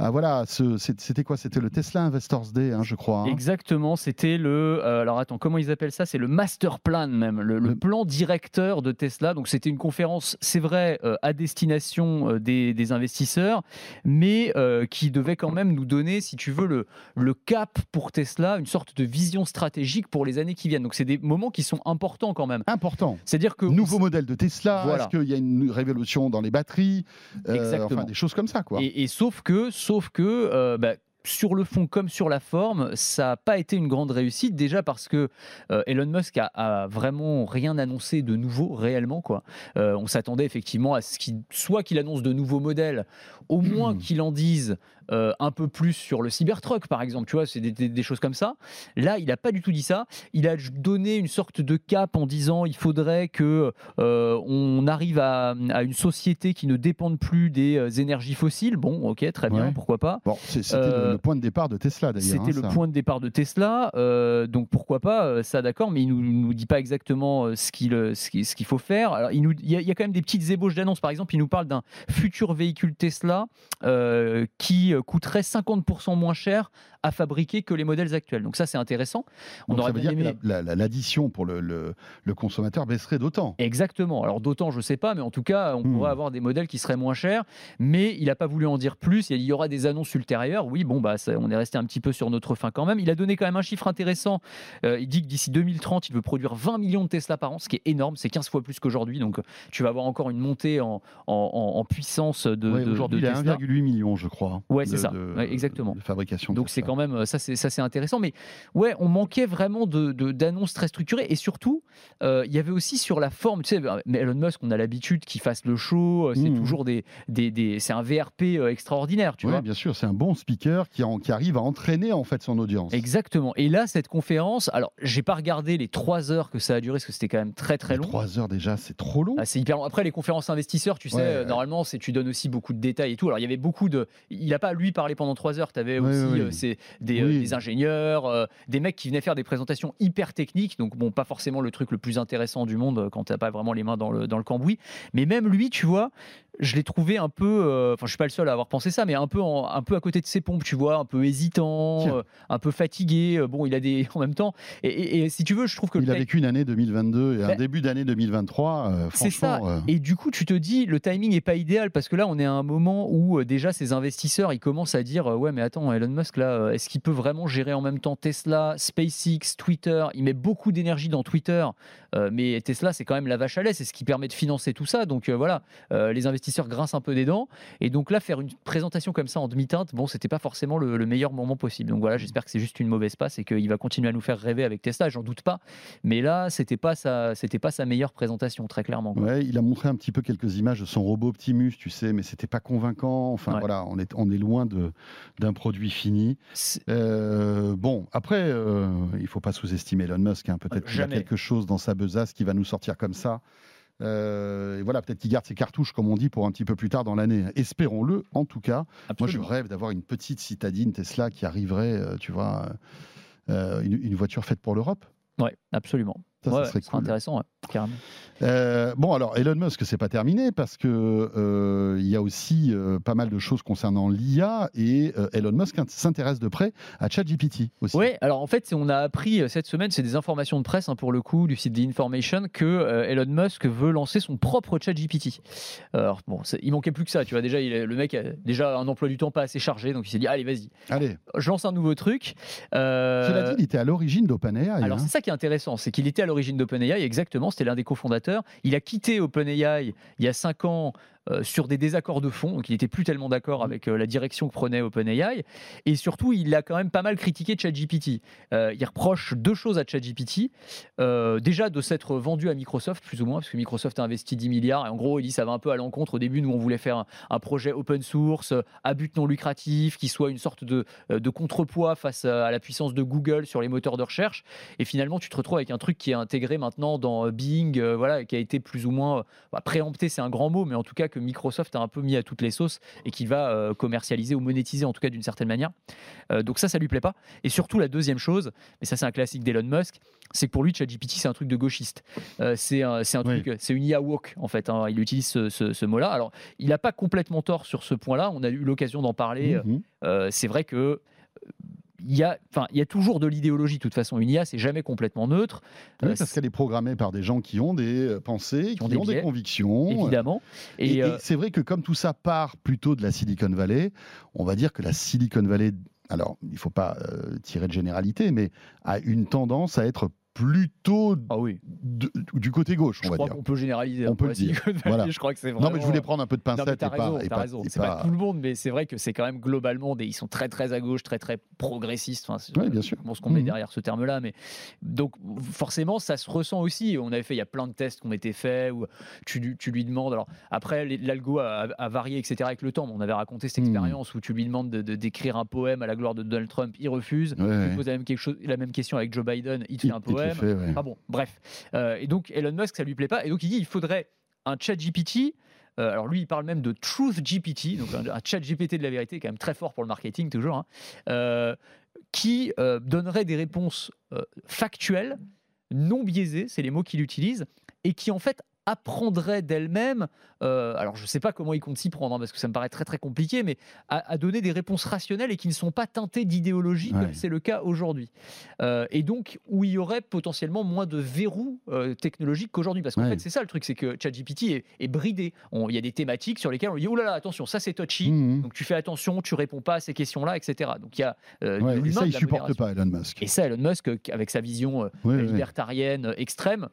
voilà, c'était quoi? C'était le Tesla Investors Day, hein, je crois. Hein. Exactement. C'était le. Euh, alors attends, comment ils appellent ça? C'est le master plan même, le, plan directeur de Tesla. Donc c'était une conférence, c'est vrai, à destination des, des, investisseurs, mais qui devait quand même nous donner, si tu veux, le, le cap pour Tesla une sorte de vision stratégique pour les années qui viennent. Donc c'est des moments qui sont importants quand même. Important. C'est-à-dire que nouveau modèle de Tesla. Est-ce qu'il y a une révolution dans les batteries euh, Exactement. Enfin, des choses comme ça, quoi. Et, sauf que, sauf que. Euh, bah, sur le fond comme sur la forme, ça n'a pas été une grande réussite. Déjà parce que euh, Elon Musk a, vraiment rien annoncé de nouveau réellement. Quoi. on s'attendait effectivement à ce qu'il soit qu'il annonce de nouveaux modèles, au moins qu'il en dise euh, un peu plus sur le Cybertruck, par exemple. Tu vois, c'est des, choses comme ça. Là, il n'a pas du tout dit ça. Il a donné une sorte de cap en disant il faudrait que euh, on arrive à, une société qui ne dépende plus des euh, énergies fossiles. Bon, ok, très bien, pourquoi pas. Bon, c'était le, point de départ de Tesla d'ailleurs. C'était hein, le point de départ de Tesla, donc pourquoi pas ça, d'accord, mais il nous, nous dit pas exactement ce qu'il ce qu'il faut faire. Alors, il, nous, il, y a, quand même des petites ébauches d'annonces. Par exemple, il nous parle d'un futur véhicule Tesla qui qui coûterait 50% moins cher à fabriquer que les modèles actuels. Donc ça, c'est intéressant. On aurait ça veut dire que l'addition pour le, le, consommateur baisserait d'autant. Exactement. Alors d'autant, je ne sais pas, mais en tout cas, on pourrait hmm. avoir des modèles qui seraient moins chers. Mais il n'a pas voulu en dire plus. Il y aura des annonces ultérieures. Oui, bon, bah, on est resté un petit peu sur notre fin quand même. Il a donné quand même un chiffre intéressant. Euh, il dit que d'ici 2030, il veut produire 20 millions de Tesla par an, ce qui est énorme. C'est 15 fois plus qu'aujourd'hui. Donc tu vas avoir encore une montée en, en, puissance de. aujourd'hui, il a 1,8 million, je crois. Ouais, c'est ça. exactement. De fabrication. Donc c'est quand même ça, c'est ça, c'est intéressant. Mais ouais, on manquait vraiment de d'annonces très structurées et surtout, euh, il y avait aussi sur la forme. Tu sais, bah, Elon Musk, on a l'habitude qu'il fasse le show. Euh, c'est mmh. toujours des, des, des c'est un VRP extraordinaire, tu ouais, vois. bien sûr, c'est un bon speaker qui, en, qui arrive à entraîner en fait son audience. Exactement. Et là, cette conférence, alors j'ai pas regardé les trois heures que ça a duré parce que c'était quand même très très long. Trois heures déjà, c'est trop long. Ah, c'est hyper long. Après les conférences investisseurs, tu sais, euh, normalement, c'est tu donnes aussi beaucoup de détails et tout. Alors il y avait beaucoup de, il a pas lui parlé pendant trois heures. Tu avais aussi euh, c'est des, euh, des, ingénieurs, des mecs qui venaient faire des présentations hyper techniques. Donc bon, pas forcément le truc le plus intéressant du monde quand t'as pas vraiment les mains dans le dans le cambouis. Mais même lui, tu vois, je l'ai trouvé un peu, euh, enfin je suis pas le seul à avoir pensé ça, mais un peu, un peu à côté de ses pompes, tu vois, un peu hésitant, euh, un peu fatigué. Euh, bon, il a des, en même temps, et, si tu veux, je trouve que il a vécu une année 2022 et un ben début d'année 2023. c'est ça. Et du coup, tu te dis, le timing est pas idéal parce que là, on est à un moment où déjà ces investisseurs, ils commencent à dire, ouais, mais attends, Elon Musk là, est-ce qu'il peut vraiment gérer en même temps Tesla, SpaceX, Twitter? Il met beaucoup d'énergie dans Twitter, mais Tesla, c'est quand même la vache à lait, c'est ce qui permet de financer tout ça. Donc voilà, les investisseurs investisseurs grincent un peu des dents. Et donc là, faire une présentation comme ça en demi-teinte, bon, c'était pas forcément le, meilleur moment possible. Donc voilà, j'espère que c'est juste une mauvaise passe et qu'il va continuer à nous faire rêver avec Tesla, j'en doute pas. Mais là, c'était pas sa, c'était pas sa meilleure présentation, très clairement. Ouais, il a montré un petit peu quelques images de son robot Optimus, tu sais, mais c'était pas convaincant. Enfin voilà, on est, on est loin de, d'un produit fini. Euh, bon, après, euh, il faut pas sous-estimer Elon Musk. Hein. Peut-être qu'il y a quelque chose dans sa besace qui va nous sortir comme ça. Euh, et voilà, peut-être qu'il garde ses cartouches, comme on dit, pour un petit peu plus tard dans l'année. Espérons-le, en tout cas. Moi, je rêve d'avoir une petite citadine Tesla qui arriverait, euh, tu vois, euh, une, voiture faite pour l'Europe. Oui, absolument. Ça, serait intéressant, carrément. Euh, bon, alors Elon Musk, c'est pas terminé parce que euh, il y a aussi euh, pas mal de choses concernant l'IA et Elon Musk s'intéresse de près à ChatGPT aussi. Oui, alors en fait, on a appris cette semaine, c'est des informations de presse hein, pour le coup du site The Information, que Elon Musk veut lancer son propre ChatGPT. Alors bon, il manquait plus que ça, tu vois. Déjà, il, le mec a déjà un emploi du temps pas assez chargé, donc il s'est dit allez, vas-y. Allez. Je lance un nouveau truc. Cela dit, il était à l'origine d'OpenAI. Alors hein. c'est ça qui est intéressant, c'est qu'il était à l'origine d'OpenAI, exactement, c'était l'un des cofondateurs. Il a quitté OpenAI il y a 5 ans sur des désaccords de fond, donc il n'était plus tellement d'accord mmh. avec euh, la direction que prenait OpenAI, et surtout il a quand même pas mal critiqué ChatGPT. Euh, il reproche deux choses à ChatGPT, déjà de s'être vendu à Microsoft plus ou moins, parce que Microsoft a investi 10 milliards, et en gros il dit ça va un peu à l'encontre. Au début nous on voulait faire un, projet open source à but non lucratif, qui soit une sorte de, de contrepoids face à la puissance de Google sur les moteurs de recherche, et finalement tu te retrouves avec un truc qui est intégré maintenant dans Bing, voilà, qui a été plus ou moins bah, préempté, c'est un grand mot, mais en tout cas que Microsoft a un peu mis à toutes les sauces et qu'il va euh, commercialiser ou monétiser en tout cas d'une certaine manière. Euh, donc ça, ça lui plaît pas. Et surtout la deuxième chose, mais ça c'est un classique d'Elon Musk, c'est que pour lui ChatGPT c'est un truc de gauchiste. Euh, c'est un, c'est un truc, c'est une IA woke en fait. Hein. il utilise ce, mot-là. Alors il n'a pas complètement tort sur ce point-là. On a eu l'occasion d'en parler. Mm-hmm. c'est vrai que il y, a, enfin, il y a toujours de l'idéologie, de toute façon. Une IA, c'est jamais complètement neutre. Oui, euh, parce qu'elle est programmée par des gens qui ont des euh, pensées, qui, ont, des, convictions. Évidemment. Et, et euh, c'est vrai que comme tout ça part plutôt de la Silicon Valley, on va dire que la Silicon Valley alors il ne faut pas tirer de généralité, mais a une tendance à être plutôt ah oui. du côté gauche, on je va crois qu'on peut généraliser. On peut le dire. Voilà. Je crois que c'est vraiment... Non, mais je voulais prendre un peu de pincette. Non, raison, pas, raison. C'est pas... tout le monde, mais c'est vrai que c'est quand même globalement des... ils sont très très à gauche, très très progressistes. Enfin, oui, bien sûr. Bon, ce qu'on met mhm. derrière ce terme-là, mais donc forcément, ça se ressent aussi. On avait fait, il y a plein de tests qui ont été faits où tu, tu lui demandes. Alors après, l'algo a, a, varié, etc. Avec le temps. On avait raconté cette mhm. expérience où tu lui demandes de d'écrire un poème à la gloire de Donald Trump, il refuse. Ouais, tu poses la même, quelque chose, la même question avec Joe Biden, il te fait un poème. Fait, ah bon, Bref. Euh, et donc, Elon Musk, ça lui plaît pas. Et donc, il dit il faudrait un chat GPT. Euh, alors lui, il parle même de Truth GPT, donc un, chat GPT de la vérité, quand même très fort pour le marketing toujours, hein, euh, qui donnerait des réponses factuelles, non biaisées, c'est les mots qu'il utilise, et qui en fait apprendrait d'elle-même, euh, alors je ne sais pas comment ils comptent s'y prendre, hein, parce que ça me paraît très très compliqué, mais à, donner des réponses rationnelles et qui ne sont pas teintées d'idéologie, comme c'est le cas aujourd'hui. Euh, et donc, où il y aurait potentiellement moins de verrous euh, technologiques qu'aujourd'hui. Parce qu'en fait, c'est ça le truc, c'est que ChatGPT est, est bridé. Il y a des thématiques sur lesquelles on dit, oh là là, attention, ça c'est touchy, mmh, mmh. donc tu fais attention, tu réponds pas à ces questions-là, etc. Donc il y a et ça, il supporte pas Elon Musk. Et ça, Elon Musk, avec sa vision libertarienne extrême,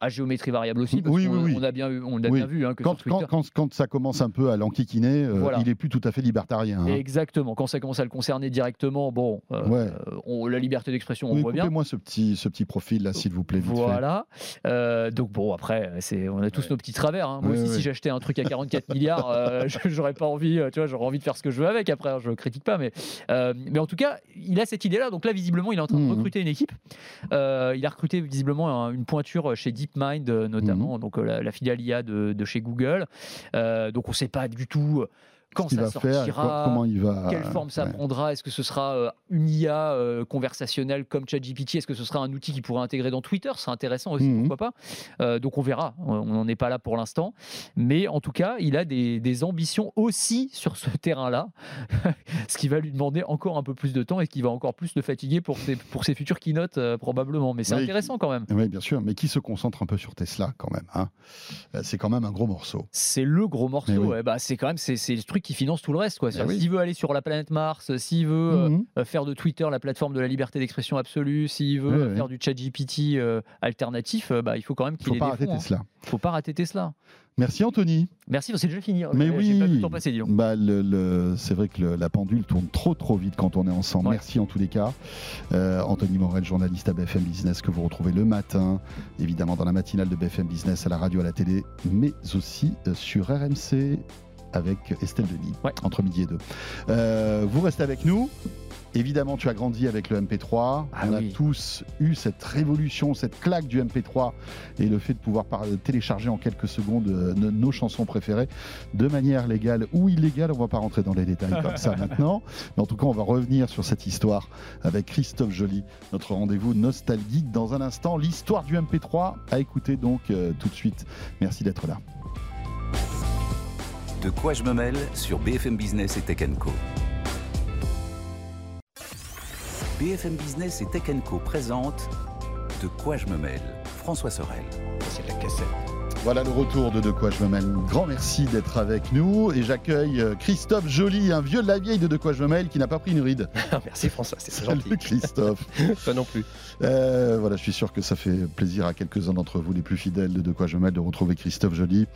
à géométrie variable aussi, parce oui, oui, on, a bien, on a bien vu hein, que quand, quand, quand, ça commence un peu à l'enquiquiner, euh, il est plus tout à fait libertarien. Hein. Exactement. Quand ça commence à le concerner directement, bon, euh, on, la liberté d'expression, on voit bien. moi ce petit, ce petit profil là, s'il vous plaît. voilà. Euh, donc bon, après, on a tous nos petits travers. Hein. Moi aussi, si j'achetais un truc à 44 milliards, j'aurais pas envie, tu vois, j'aurais envie de faire ce que je veux avec. Après, je critique pas, mais, mais en tout cas, il a cette idée-là. Donc là, visiblement, il est en train de mmh. recruter une équipe. il a recruté visiblement une pointure chez DeepMind euh, notamment, mhm. donc euh, la, filiale IA de, de chez Google. Euh, donc on ne sait pas du tout quand ça sortira, comment il va, quelle forme ça prendra, est-ce que ce sera euh, une IA euh, conversationnelle comme ChatGPT, est-ce que ce sera un outil qui pourrait intégrer dans Twitter, c'est intéressant aussi, mhm. pourquoi pas. Euh, donc on verra, on n'en est pas là pour l'instant, mais en tout cas, il a des, ambitions aussi sur ce terrain-là, ce qui va lui demander encore un peu plus de temps et qui va encore plus le fatiguer pour ses, pour ses futures keynotes probablement, mais c'est intéressant quand même. Oui, bien sûr, mais qui se concentre un peu sur Tesla quand même, hein c'est quand même un gros morceau. C'est le gros morceau, bah, c'est quand même c'est le truc qui finance tout le reste. Quoi. Ah s'il veut aller sur la planète Mars, s'il veut euh, mhm. euh, faire de Twitter la plateforme de la liberté d'expression absolue, s'il veut faire du chat GPT euh, alternatif, bah, il faut quand même qu'il ait pas rater Tesla. Il faut pas rater Tesla. Merci Anthony. Merci, c'est déjà fini. Hein. Mais oui, pas bah, c'est vrai que la pendule tourne trop trop vite quand on est ensemble. Merci en tous les cas. Anthony Morel, journaliste à BFM Business, que vous retrouvez le matin, évidemment dans la matinale de BFM Business, à la radio, à la télé, mais aussi sur RMC avec Estelle Denis, entre midi et deux. Euh, vous restez avec nous. Évidemment, tu as grandi avec le MP3. Ah On a tous eu cette révolution, cette claque du MP3 et le fait de pouvoir télécharger en quelques secondes euh, nos chansons préférées de manière légale ou illégale. On ne va pas rentrer dans les détails comme ça maintenant. Mais en tout cas, on va revenir sur cette histoire avec Christophe Joly, notre rendez-vous nostalgique dans un instant. L'histoire du MP3 à écouter donc euh, tout de suite. Merci d'être là. De quoi je me mêle sur BFM Business et Tech Co. BFM Business et Tech Co présente De quoi je me mêle François Sorel. C'est la cassette. Voilà le retour de De quoi je me mêle. Grand merci d'être avec nous et j'accueille euh, Christophe Joly, un vieux de la vieille de De quoi je me mêle qui n'a pas pris une ride. merci François, c'est gentil. Salut Christophe. Pas non plus. Euh, voilà, je suis sûr que ça fait plaisir à quelques-uns d'entre vous, les plus fidèles de De quoi je me mêle, de retrouver Christophe Joly,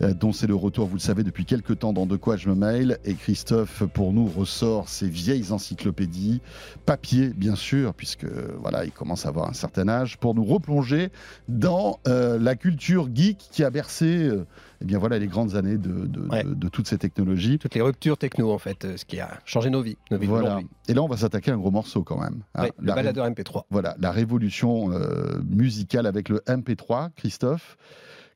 euh, dont c'est le retour, vous le savez, depuis quelques temps dans De quoi je me mêle. Et Christophe, pour nous, ressort ses vieilles encyclopédies, papier bien sûr, puisque voilà, il commence à avoir un certain âge, pour nous replonger dans la culture geek qui a bercé euh, eh bien voilà, les grandes années de, de, toutes ces technologies. Toutes les ruptures techno, en fait, euh, ce qui a changé nos vies. Nos vies voilà. Et là, on va s'attaquer à un gros morceau quand même. Hein. le baladeur MP3. Voilà, la révolution euh, musicale avec le MP3, Christophe.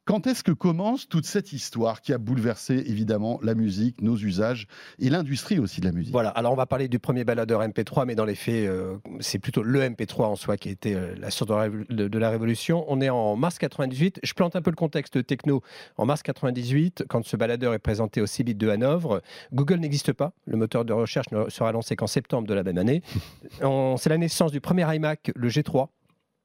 Quand est-ce que commence toute cette histoire qui a bouleversé évidemment la musique, nos usages et l'industrie aussi de la musique? Voilà, alors on va parler du premier baladeur MP3, mais dans les faits, euh, c'est plutôt le MP3 en soi qui a été euh, la source de, la révolution. On est en mars 98, je plante un peu le contexte techno. En mars 98, quand ce baladeur est présenté au CIBIT de Hanovre, Google n'existe pas, le moteur de recherche ne sera lancé qu'en septembre de la même année. c'est la naissance du premier iMac, le G3,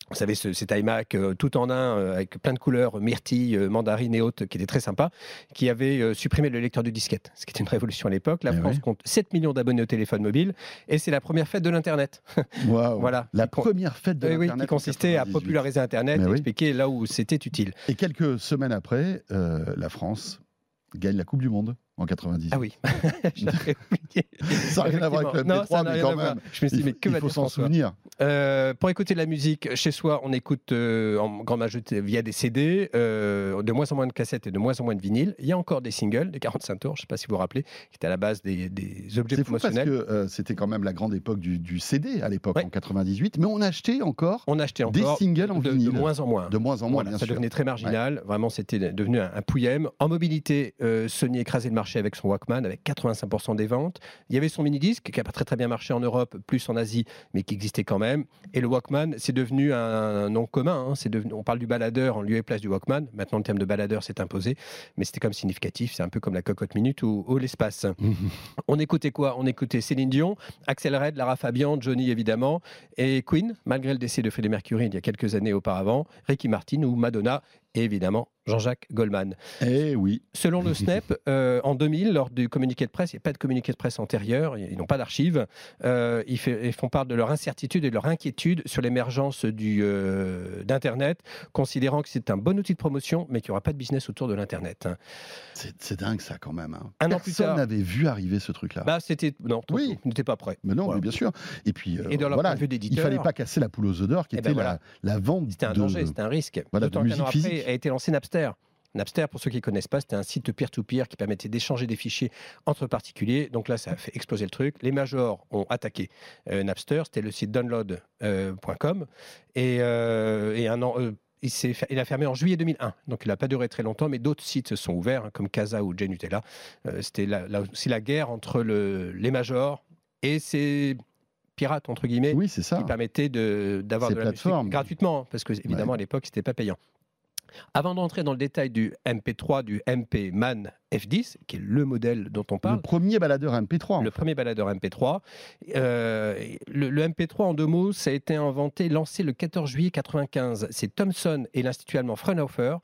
vous savez, cet iMac euh, tout en un, euh, avec plein de couleurs, myrtille, euh, mandarine et autres, qui était très sympa, qui avait supprimé le lecteur de disquette, ce qui était une révolution à l'époque. La eh France compte 7 millions d'abonnés au téléphone mobile, et c'est la première fête de l'Internet. voilà. La première fête de l'Internet. Oui, qui consistait à populariser Internet et expliquer là où c'était utile. Et quelques semaines après, la France gagne la Coupe du Monde en 90. Ah oui, Ça n'a rien à voir avec le MP3, mais quand même. Je me suis dit, mais que il faut s'en souvenir. Euh, pour écouter de la musique chez soi, on écoute euh, en grande majorité via des CD, euh, de moins en moins de cassettes et de moins en moins de vinyles. Il y a encore des singles, des 45 tours, je ne sais pas si vous vous rappelez, qui étaient à la base des, des objets promotionnels. C'est parce que c'était quand même la grande époque du, CD à l'époque, en 98, mais on achetait encore, on achetait encore des singles en de, vinyle. De moins en moins. De moins en moins, bien ça devenait très marginal. Vraiment, c'était devenu un, un En mobilité, Sony écrasait le marché marché avec son Walkman, avec 85% des ventes. Il y avait son mini-disque, qui n'a pas très, très bien marché en Europe, plus en Asie, mais qui existait quand même. Et le Walkman, c'est devenu un, nom commun. Hein. C'est devenu, on parle du baladeur en lieu et place du Walkman. Maintenant, le terme de baladeur s'est imposé, mais c'était comme significatif. C'est un peu comme la cocotte minute ou, l'espace. on écoutait quoi? On écoutait Céline Dion, Axel Red, Lara Fabian, Johnny évidemment, et Queen, malgré le décès de Freddie Mercury il y a quelques années auparavant, Ricky Martin ou Madonna, évidemment Jean-Jacques Goldman. Eh oui. Selon le SNEP, euh, en 2000, lors du communiqué de presse, il n'y a pas de communiqué de presse antérieur, ils n'ont pas d'archives, euh, ils, font part de leur incertitude et de leur inquiétude sur l'émergence euh, d'Internet, considérant que c'est un bon outil de promotion, mais qu'il n'y aura pas de business autour de l'Internet. C'est dingue ça quand même. Hein. Un Personne n'avait vu arriver ce truc-là. Bah, c'était non, oui. n'était pas prêt. Mais non, bien sûr. Et puis, et voilà, il fallait pas casser la poule aux d'or, qui eh ben était la, la, vente. C'était un danger, c'était un risque. Voilà, de musique après a été lancé Napster. Napster, pour ceux qui ne connaissent pas, c'était un site peer-to-peer qui permettait d'échanger des fichiers entre particuliers. Donc là, ça a fait exploser le truc. Les majors ont attaqué euh, Napster. C'était le site download.com. et, euh, et, un an. Euh, il, a fermé en juillet 2001, donc il n'a pas duré très longtemps, mais d'autres sites se sont ouverts, hein, comme Casa ou Genutella. C'était là, aussi la guerre entre le, les majors et ces pirates, entre guillemets, oui, ça. qui permettaient d'avoir de, la musique gratuitement, parce que évidemment à l'époque, ce n'était pas payant. Avant d'entrer dans le détail du MP3, du MP Man F10, qui est le modèle dont on parle. Le premier baladeur MP3. Le premier baladeur MP3. Euh, le, MP3, en deux mots, ça a été inventé, lancé le 14 juillet 1995. C'est Thomson et l'Institut allemand Fraunhofer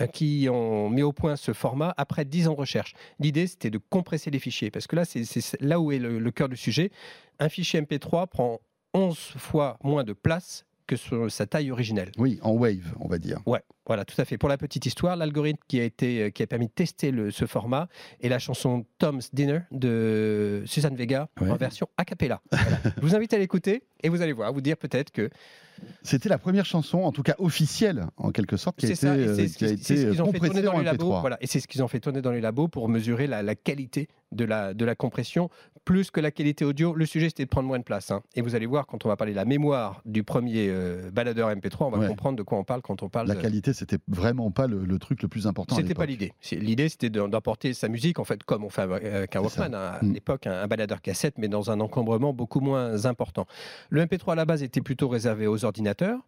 euh, qui ont mis au point ce format après 10 ans de recherche. L'idée, c'était de compresser les fichiers, parce que là, c'est là où est le, le cœur du sujet. Un fichier MP3 prend 11 fois moins de place que sur sa taille originelle. Oui, en wave, on va dire. Ouais, voilà, tout à fait. Pour la petite histoire, l'algorithme qui a été, euh, qui a permis de tester le, ce format est la chanson Tom's Dinner de Suzanne Vega en version a cappella. Je vous invite à l'écouter et vous allez voir, vous dire peut-être que c'était la première chanson, en tout cas officielle, en quelque sorte, qui a été, euh, qui a été compressée dans les labos. Voilà, et c'est ce qu'ils ont fait tourner dans les labos pour mesurer la, la, qualité de la, de la compression, plus que la qualité audio. Le sujet, c'était de prendre moins de place. Hein. Et vous allez voir, quand on va parler de la mémoire du premier euh, baladeur MP3, on va comprendre de quoi on parle quand on parle la qualité c'était vraiment pas le, truc le plus important. C'était pas l'idée. L'idée, c'était d'emporter sa musique, en fait, comme on fait avec un Walkman hein, à mm. l'époque, un, baladeur cassette, mais dans un encombrement beaucoup moins important. Le MP3 à la base était plutôt réservé aux ordinateurs.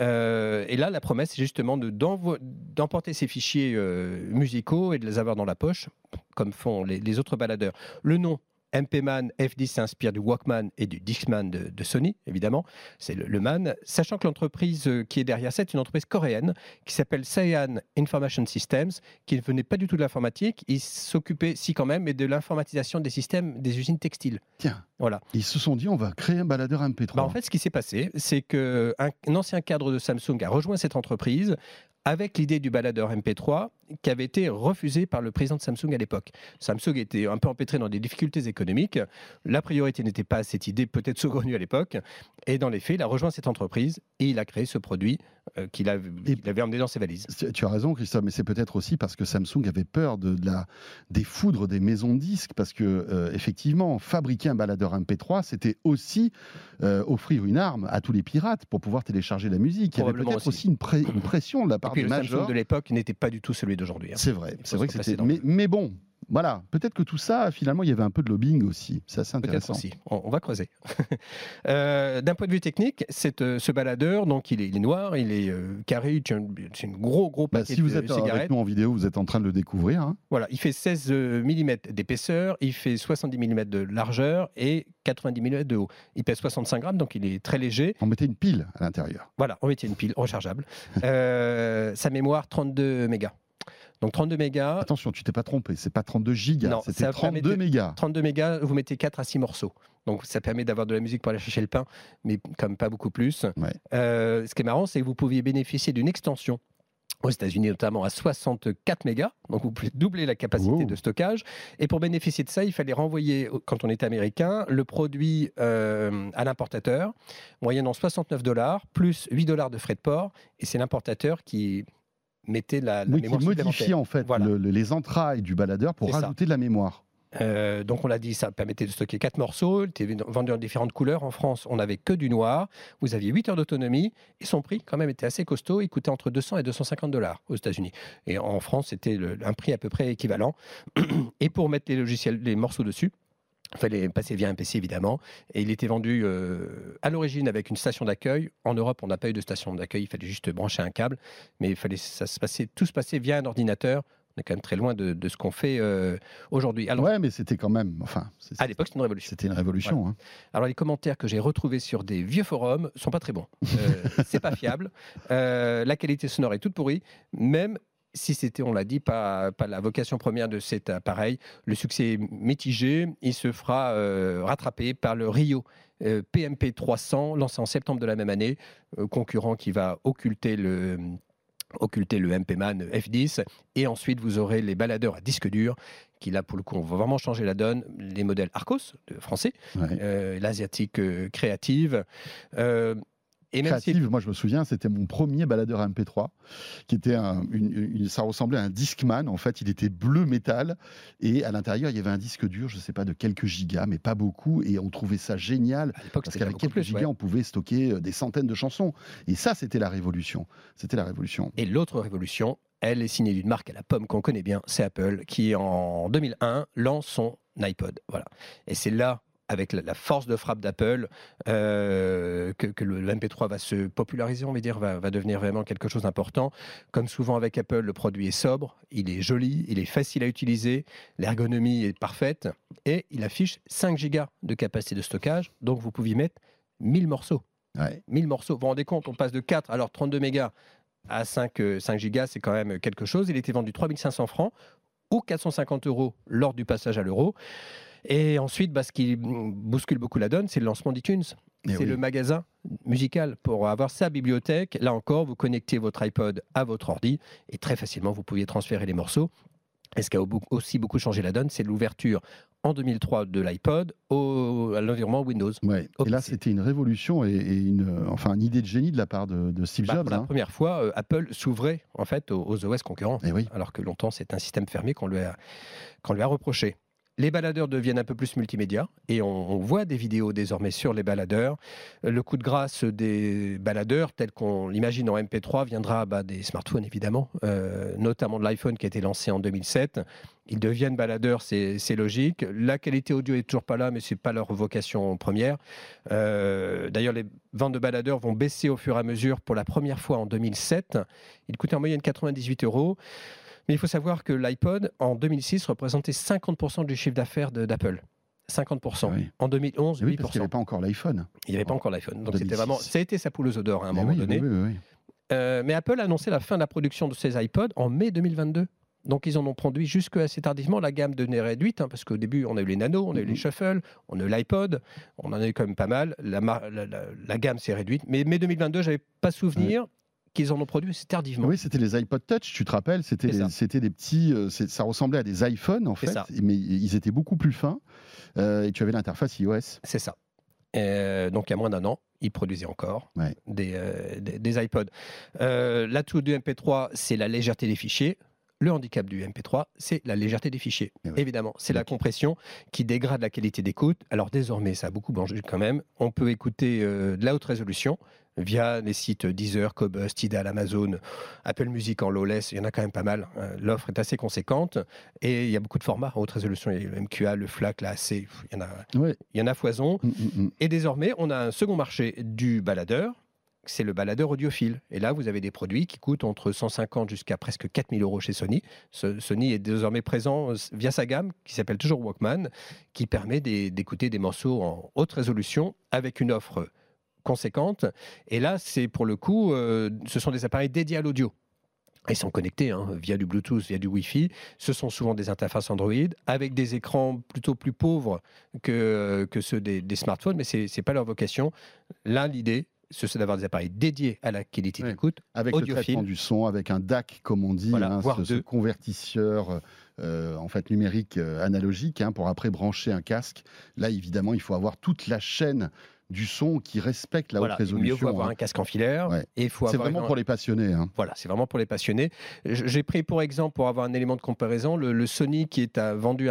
Euh, et là, la promesse, c'est justement d'emporter ces fichiers euh, musicaux et de les avoir dans la poche, comme font les, les autres baladeurs. Le nom MP-Man F10 s'inspire du Walkman et du Discman de, Sony, évidemment. C'est le, MAN. Sachant que l'entreprise euh, qui est derrière ça est une entreprise coréenne qui s'appelle Cyan Information Systems, qui ne venait pas du tout de l'informatique. Ils s'occupaient, si quand même, mais de l'informatisation des systèmes des usines textiles. Tiens. Voilà. Ils se sont dit, on va créer un baladeur MP3. Bah, en fait, ce qui s'est passé, c'est qu'un un ancien cadre de Samsung a rejoint cette entreprise, avec l'idée du baladeur MP3 qui avait été refusée par le président de Samsung à l'époque. Samsung était un peu empêtré dans des difficultés économiques. La priorité n'était pas à cette idée peut-être saugrenue à l'époque. Et dans les faits, il a rejoint cette entreprise et il a créé ce produit qu'il avait, avait, emmené dans ses valises. Tu as raison, Christophe, mais c'est peut-être aussi parce que Samsung avait peur de, la, des foudres des maisons de disques, parce que euh, effectivement, fabriquer un baladeur MP3, c'était aussi euh, offrir une arme à tous les pirates pour pouvoir télécharger la musique. Il y avait peut-être aussi, une, pression de la part et puis le Samsung de l'époque n'était pas du tout celui d'aujourd'hui. Hein. C'est vrai, c'est vrai que c'était. mais bon, voilà, peut-être que tout ça, finalement, il y avait un peu de lobbying aussi. C'est assez intéressant. Aussi. On, va creuser. Euh, d'un point de vue technique, euh, ce baladeur, donc il est, noir, il est euh, carré, c'est une gros gros bah, paquet Si vous êtes avec nous en vidéo, vous êtes en train de le découvrir. Hein. Voilà, il fait 16 mm d'épaisseur, il fait 70 mm de largeur et 90 mm de haut. Il pèse 65 grammes, donc il est très léger. On mettait une pile à l'intérieur. Voilà, on mettait une pile rechargeable. sa mémoire 32 mégas. Donc 32 mégas. Attention, tu t'es pas trompé, c'est pas 32 gigas, c'était 32 mégas. 32 mégas, vous mettez 4 à 6 morceaux. Donc ça permet d'avoir de la musique pour aller chercher le pain, mais comme pas beaucoup plus. Euh, ce qui est marrant, c'est que vous pouviez bénéficier d'une extension aux États-Unis notamment à 64 mégas, donc vous pouvez doubler la capacité de stockage. Et pour bénéficier de ça, il fallait renvoyer, quand on était américain, le produit euh, à l'importateur, moyennant 69 dollars, plus 8 dollars de frais de port, et c'est l'importateur qui mettez la, la oui, mémoire qui modifie en fait les entrailles du baladeur pour rajouter de la mémoire. Euh, donc on l'a dit, ça permettait de stocker quatre morceaux, il était vendu en différentes couleurs. En France, on n'avait que du noir. Vous aviez 8 heures d'autonomie et son prix quand même était assez costaud. Il coûtait entre 200 et 250 dollars aux États-Unis. Et en France, c'était un prix à peu près équivalent. Et pour mettre les logiciels, les morceaux dessus, fallait passer via un PC évidemment. Et il était vendu euh, à l'origine avec une station d'accueil. En Europe, on n'a pas eu de station d'accueil. Il fallait juste brancher un câble. Mais il fallait, ça se passait, tout se passait via un ordinateur on est quand même très loin de, ce qu'on fait euh, aujourd'hui. Alors, ouais, mais c'était quand même. Enfin, à l'époque, c'était une révolution. C'était une révolution. Hein. Alors, les commentaires que j'ai retrouvés sur des vieux forums sont pas très bons. Euh, c'est pas fiable. Euh, la qualité sonore est toute pourrie. Même si c'était, on l'a dit, pas, pas la vocation première de cet appareil, le succès est mitigé. Il se fera euh, rattraper par le Rio PMP 300, lancé en septembre de la même année, concurrent qui va occulter le occulter le MP-Man F10 et ensuite vous aurez les baladeurs à disque dur qui là pour le coup vont vraiment changer la donne. Les modèles Arcos de français euh, l'asiatique euh, créative euh, et créative, moi je me souviens, c'était mon premier baladeur MP3, qui était un, une, ça ressemblait à un Discman. En fait, il était bleu métal et à l'intérieur il y avait un disque dur, je ne sais pas de quelques gigas, mais pas beaucoup. Et on trouvait ça génial parce qu'avec quelques gigas, on pouvait stocker euh, des centaines de chansons. Et ça, c'était la révolution. C'était la révolution. Et l'autre révolution, elle est signée d'une marque à la pomme qu'on connaît bien, c'est Apple, qui en 2001 lance son iPod. Voilà. Et c'est là avec la, force de frappe d'Apple, euh, que, le, MP3 va se populariser, on va dire, va, devenir vraiment quelque chose d'important. Comme souvent avec Apple, le produit est sobre, il est joli, il est facile à utiliser, l'ergonomie est parfaite et il affiche 5 Go de capacité de stockage, donc vous pouvez mettre 1000 morceaux. 1000 morceaux. Vous vous rendez compte, on passe de 4, alors 32 mégas à 5, 5 gigas, c'est quand même quelque chose. Il était vendu 3500 francs ou 450 euros lors du passage à l'euro. Et ensuite, bah, ce qui bouscule beaucoup la donne, c'est le lancement d'iTunes. Eh c'est le magasin musical pour avoir sa bibliothèque. Là encore, vous connectez votre iPod à votre ordi et très facilement, vous pouviez transférer les morceaux. Et ce qui a aussi beaucoup changé la donne, c'est l'ouverture en 2003 de l'iPod à l'environnement Windows. Et là, c'était une révolution et, une, enfin, une idée de génie de la part de, Steve bah, Jobs. pour la hein. première fois, euh, Apple s'ouvrait en fait aux, OS concurrents, eh alors que longtemps c'est un système fermé qu'on lui, qu'on lui a reproché. Les baladeurs deviennent un peu plus multimédia et on, voit des vidéos désormais sur les baladeurs. Le coup de grâce des baladeurs, tel qu'on l'imagine en MP3, viendra bah, des smartphones évidemment, euh, notamment de l'iPhone qui a été lancé en 2007. Ils deviennent baladeurs, c'est logique. La qualité audio est toujours pas là, mais c'est pas leur vocation première. Euh, d'ailleurs, les ventes de baladeurs vont baisser au fur et à mesure. Pour la première fois en 2007, ils coûtaient en moyenne 98 euros. Mais il faut savoir que l'iPod, en 2006, représentait 50% du chiffre d'affaires d'Apple. 50%. Ah en 2011, oui, Parce qu'il n'y avait pas encore l'iPhone. Il n'y avait pas encore l'iPhone. Donc c'était vraiment, ça a été sa poule aux odeurs à un moment donné. Euh, mais Apple a annoncé la fin de la production de ses iPods en mai 2022. Donc ils en ont produit jusque assez tardivement. La gamme devenait réduite, hein, parce qu'au début, on a eu les Nano, on a eu les mhm. Shuffle, on a eu l'iPod, on en a eu quand même pas mal. La, la, gamme s'est réduite. Mais mai 2022, j'avais pas souvenir qu'ils en ont produit c'est tardivement. Oui, c'était les iPod Touch, tu te rappelles C'était c'était des petits, euh, ça ressemblait à des iPhones en fait, mais ils étaient beaucoup plus fins euh, et tu avais l'interface iOS. C'est ça. Euh, donc il y a moins d'un an, ils produisaient encore des, des, iPods. L'atout du MP3, c'est la légèreté des fichiers. Le handicap du MP3, c'est la légèreté des fichiers. Eh Évidemment, c'est la compression qui dégrade la qualité d'écoute. Alors désormais, ça a beaucoup changé quand même. On peut écouter de la haute résolution via les sites Deezer, Cobus, Tidal, Amazon, Apple Music en lowless, il y en a quand même pas mal. Hein. L'offre est assez conséquente et il y a beaucoup de formats en haute résolution. Il y a le MQA, le FLAC, la AC, il y en a, il y en a foison. Mm, mm, mm. Et désormais, on a un second marché du baladeur, c'est le baladeur audiophile. Et là, vous avez des produits qui coûtent entre 150 jusqu'à presque 4000 euros chez Sony. Sony est désormais présent via sa gamme, qui s'appelle toujours Walkman, qui permet d'écouter des morceaux en haute résolution avec une offre conséquente. Et là, c'est pour le coup, euh, ce sont des appareils dédiés à l'audio. Ils sont connectés hein, via du Bluetooth, via du Wi-Fi. Ce sont souvent des interfaces Android avec des écrans plutôt plus pauvres que, que ceux des, smartphones, mais ce n'est pas leur vocation. Là, l'idée, c'est d'avoir des appareils dédiés à la qualité d'écoute. Avec le traitement du son, avec un DAC, comme on dit, hein, ce, convertisseur euh, en fait numérique euh, analogique, hein, pour après brancher un casque. Là, évidemment, il faut avoir toute la chaîne du son qui respecte la haute résolution. Il faut avoir hein. un casque en filaire. C'est vraiment pour les passionnés. Hein. Voilà, c'est vraiment pour les passionnés. J'ai pris pour exemple, pour avoir un élément de comparaison, le, Sony qui est vendu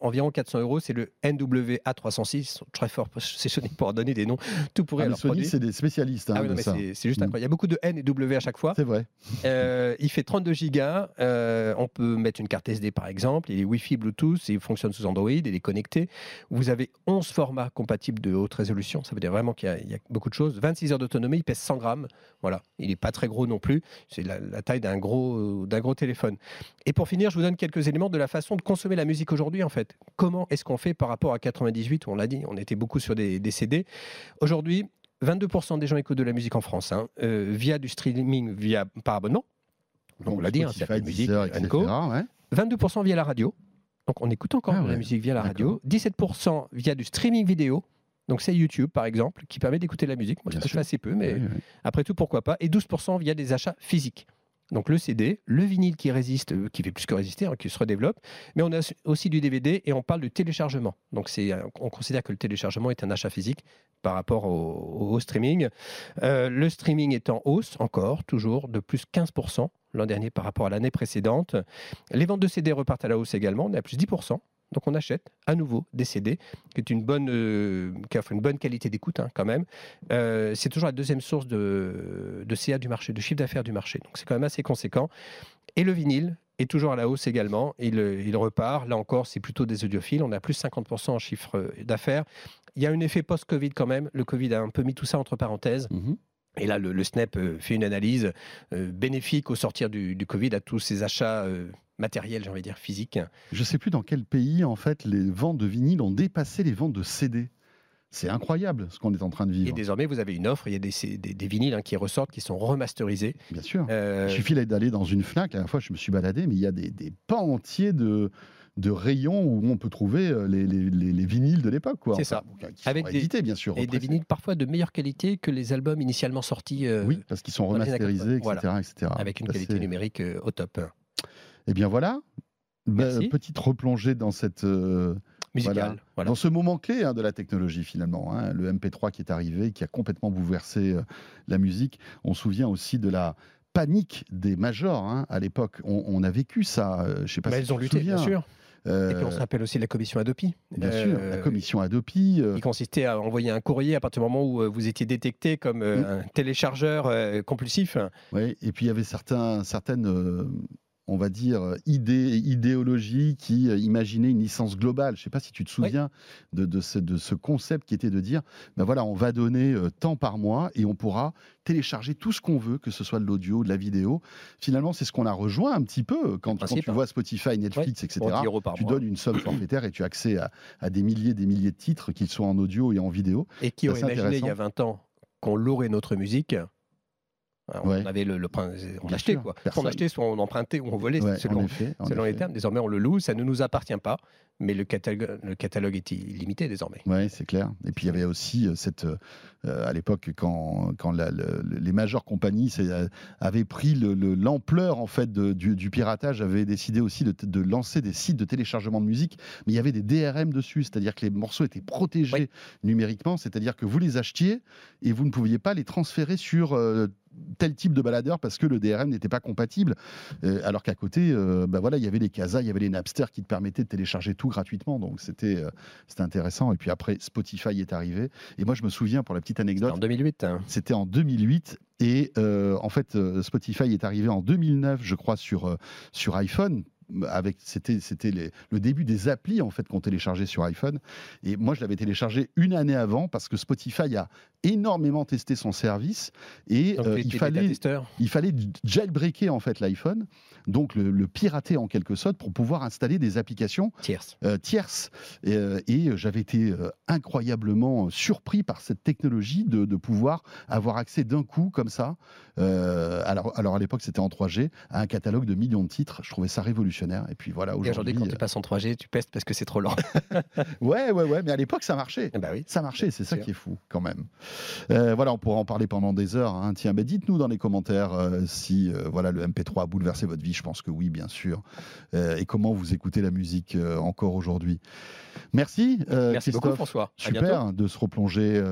environ 400 euros. C'est le NWA306, très fort positionné pour donner des noms tout pourri ah, Sony, c'est des spécialistes. Hein, ah c'est juste incroyable. Il y a beaucoup de N et W à chaque fois. C'est vrai. Euh, il fait 32 gigas. Euh, on peut mettre une carte SD par exemple. Il est Wi-Fi, Bluetooth. Il fonctionne sous Android. Il est connecté. Vous avez 11 formats compatibles de haute résolution. Ça veut dire vraiment qu'il y, a beaucoup de choses. 26 heures d'autonomie. Il pèse 100 grammes. Voilà. Il n'est pas très gros non plus. C'est la, la, taille d'un gros, d'un gros téléphone. Et pour finir, je vous donne quelques éléments de la façon de consommer la musique aujourd'hui en fait. Comment est-ce qu'on fait par rapport à 98 où on l'a dit, on était beaucoup sur des, CD. Aujourd'hui, 22% des gens écoutent de la musique en France hein, euh, via du streaming, via par abonnement. Donc, on l'a dit, hein, c'est musique, etc., 22% via la radio. Donc on écoute encore ah de la musique via la radio. 17% via du streaming vidéo. Donc c'est YouTube par exemple qui permet d'écouter la musique. Moi je fais assez peu, mais après tout pourquoi pas? Et 12% via des achats physiques. Donc le CD, le vinyle qui résiste, euh, qui fait plus que résister, hein, qui se redéveloppe, mais on a aussi du DVD et on parle de téléchargement. Donc c'est, on considère que le téléchargement est un achat physique par rapport au, streaming. Euh, le streaming est en hausse encore, toujours de plus 15% l'an dernier par rapport à l'année précédente. Les ventes de CD repartent à la hausse également, on est à plus 10%. Donc on achète à nouveau des CD, qui est une bonne, euh, qui offre une bonne qualité d'écoute hein, quand même. Euh, c'est toujours la deuxième source de, de CA du marché, de chiffre d'affaires du marché. Donc c'est quand même assez conséquent. Et le vinyle est toujours à la hausse également. Il, il repart. Là encore, c'est plutôt des audiophiles. On a plus 50% en chiffre d'affaires. Il y a un effet post-Covid quand même. Le Covid a un peu mis tout ça entre parenthèses. Mmh et là, le, SNEP euh, fait une analyse bénéfique au sortir du, du, Covid à tous ces achats matériel, j'ai envie de dire physique. Je ne sais plus dans quel pays, en fait, les ventes de vinyle ont dépassé les ventes de CD. C'est incroyable ce qu'on est en train de vivre. Et désormais, vous avez une offre, il y a des, des, vinyles hein, qui ressortent, qui sont remasterisés. Bien sûr. Euh, il suffit d'aller dans une FNAC, la dernière fois je me suis baladé, mais il y a des, des pans entiers de, de rayons où on peut trouver euh, les, les, les, vinyles de l'époque. C'est ça. Avec des, bien sûr. Et des vinyles parfois de meilleure qualité que les albums initialement sortis. Euh, oui, parce qu'ils sont remasterisés, etc., etc., Avec une qualité numérique au top. Eh bien voilà, bah, petite replongée dans cette euh, dans ce moment clé hein, de la technologie finalement, hein, le MP3 qui est arrivé, qui a complètement bouleversé euh, la musique. On se souvient aussi de la panique des majors hein, à l'époque. On, a vécu ça. Euh, je sais pas. Bah, ils ont lutté, bien sûr. Et puis on se rappelle aussi la commission Adopi. Bien sûr, la commission Adopi. Qui consistait à envoyer un courrier à partir du moment où vous étiez détecté comme un téléchargeur compulsif. Oui, et puis il y avait certains, certaines on va dire, idée, idéologie qui euh, imaginait une licence globale. Je ne sais pas si tu te souviens de, ce, concept qui était de dire, ben voilà, on va donner euh, tant par mois et on pourra télécharger tout ce qu'on veut, que ce soit de l'audio, de la vidéo. Finalement, c'est ce qu'on a rejoint un petit peu quand, tu hein. vois Spotify, Netflix, etc. Tu donnes une somme forfaitaire et tu as accès à, des milliers des milliers de titres, qu'ils soient en audio et en vidéo. Et qui aurait imaginé il y a 20 ans qu'on louerait notre musique on avait le, on l'achetait quoi. On achetait, soit on empruntait ou on volait, selon, selon les termes. Désormais, on le loue, ça ne nous appartient pas, mais le catalogue, le catalogue est illimité désormais. Oui, c'est clair. Et puis il y avait aussi euh, cette, euh, à l'époque, quand, quand les majeures compagnies euh, avaient pris l'ampleur en fait du, piratage, avaient décidé aussi de, lancer des sites de téléchargement de musique, mais il y avait des DRM dessus, c'est-à-dire que les morceaux étaient protégés numériquement, c'est-à-dire que vous les achetiez et vous ne pouviez pas les transférer sur tel type de baladeur parce que le DRM n'était pas compatible. Euh, alors qu'à côté, euh, bah voilà, il y avait les Casa, il y avait les Napster qui te permettaient de télécharger tout gratuitement. Donc c'était euh, c'était intéressant. Et puis après, Spotify est arrivé. Et moi, je me souviens, pour la petite anecdote. En 2008. Hein. C'était en 2008. Et en fait, Spotify est arrivé en 2009, je crois, sur, sur iPhone avec c'était c'était le début des applis en fait qu'on téléchargeait sur iPhone. Et moi je l'avais téléchargé une année avant parce que Spotify a énormément testé son service et euh, il fallait il fallait jailbreaker en fait l'iPhone donc le, pirater en quelque sorte pour pouvoir installer des applications tierces. euh, tierces. Euh, et, j'avais été incroyablement surpris par cette technologie de, de pouvoir avoir accès d'un coup comme ça. Alors alors à l'époque c'était en 3G à un catalogue de millions de titres. Je trouvais ça révolutionnaire et puis voilà, aujourd'hui. quand tu euh, passes en 3G, tu pestes parce que c'est trop lent. ouais, ouais, ouais. Mais à l'époque, ça marchait. Ben oui, ça marchait, c'est ça qui est fou, quand même. Euh, voilà, on pourra en parler pendant des heures. Hein. Tiens, mais dites-nous dans les commentaires euh, si voilà, le MP3 a bouleversé votre vie. Je pense que oui, bien sûr. et comment vous écoutez la musique encore aujourd'hui. Merci. Merci beaucoup, François. Super de se replonger.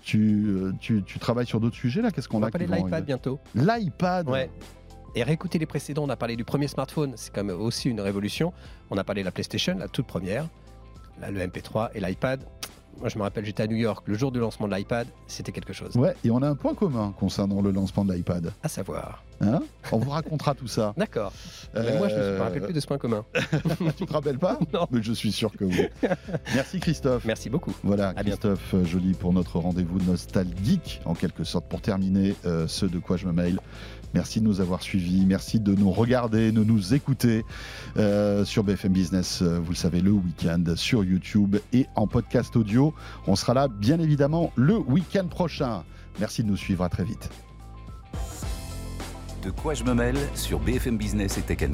Tu, tu, tu, travailles sur d'autres sujets, là? Qu'est-ce qu'on a On va parler de l'iPad bientôt. L'iPad? Ouais. Et réécouter les précédents, on a parlé du premier smartphone, c'est quand même aussi une révolution. On a parlé de la PlayStation, la toute première, là, le MP3 et l'iPad. Moi, je me rappelle, j'étais à New York le jour du lancement de l'iPad, c'était quelque chose. Ouais, et on a un point commun concernant le lancement de l'iPad. À savoir. Hein? On vous racontera tout ça. D'accord. Mais moi, je ne me rappelle plus de ce point commun. tu te rappelles pas? Non. Mais je suis sûr que oui. Merci Christophe. Merci beaucoup. Voilà, Christophe euh, Joly pour notre rendez-vous nostalgique, en quelque sorte, pour terminer euh, ce de quoi je me mail. Merci de nous avoir suivis, merci de nous regarder, de nous écouter euh, sur BFM Business, euh, vous le savez, le week-end sur YouTube et en podcast audio. On sera là, bien évidemment, le week-end prochain. Merci de nous suivre, à très vite. De quoi je me mêle sur BFM Business et Tech.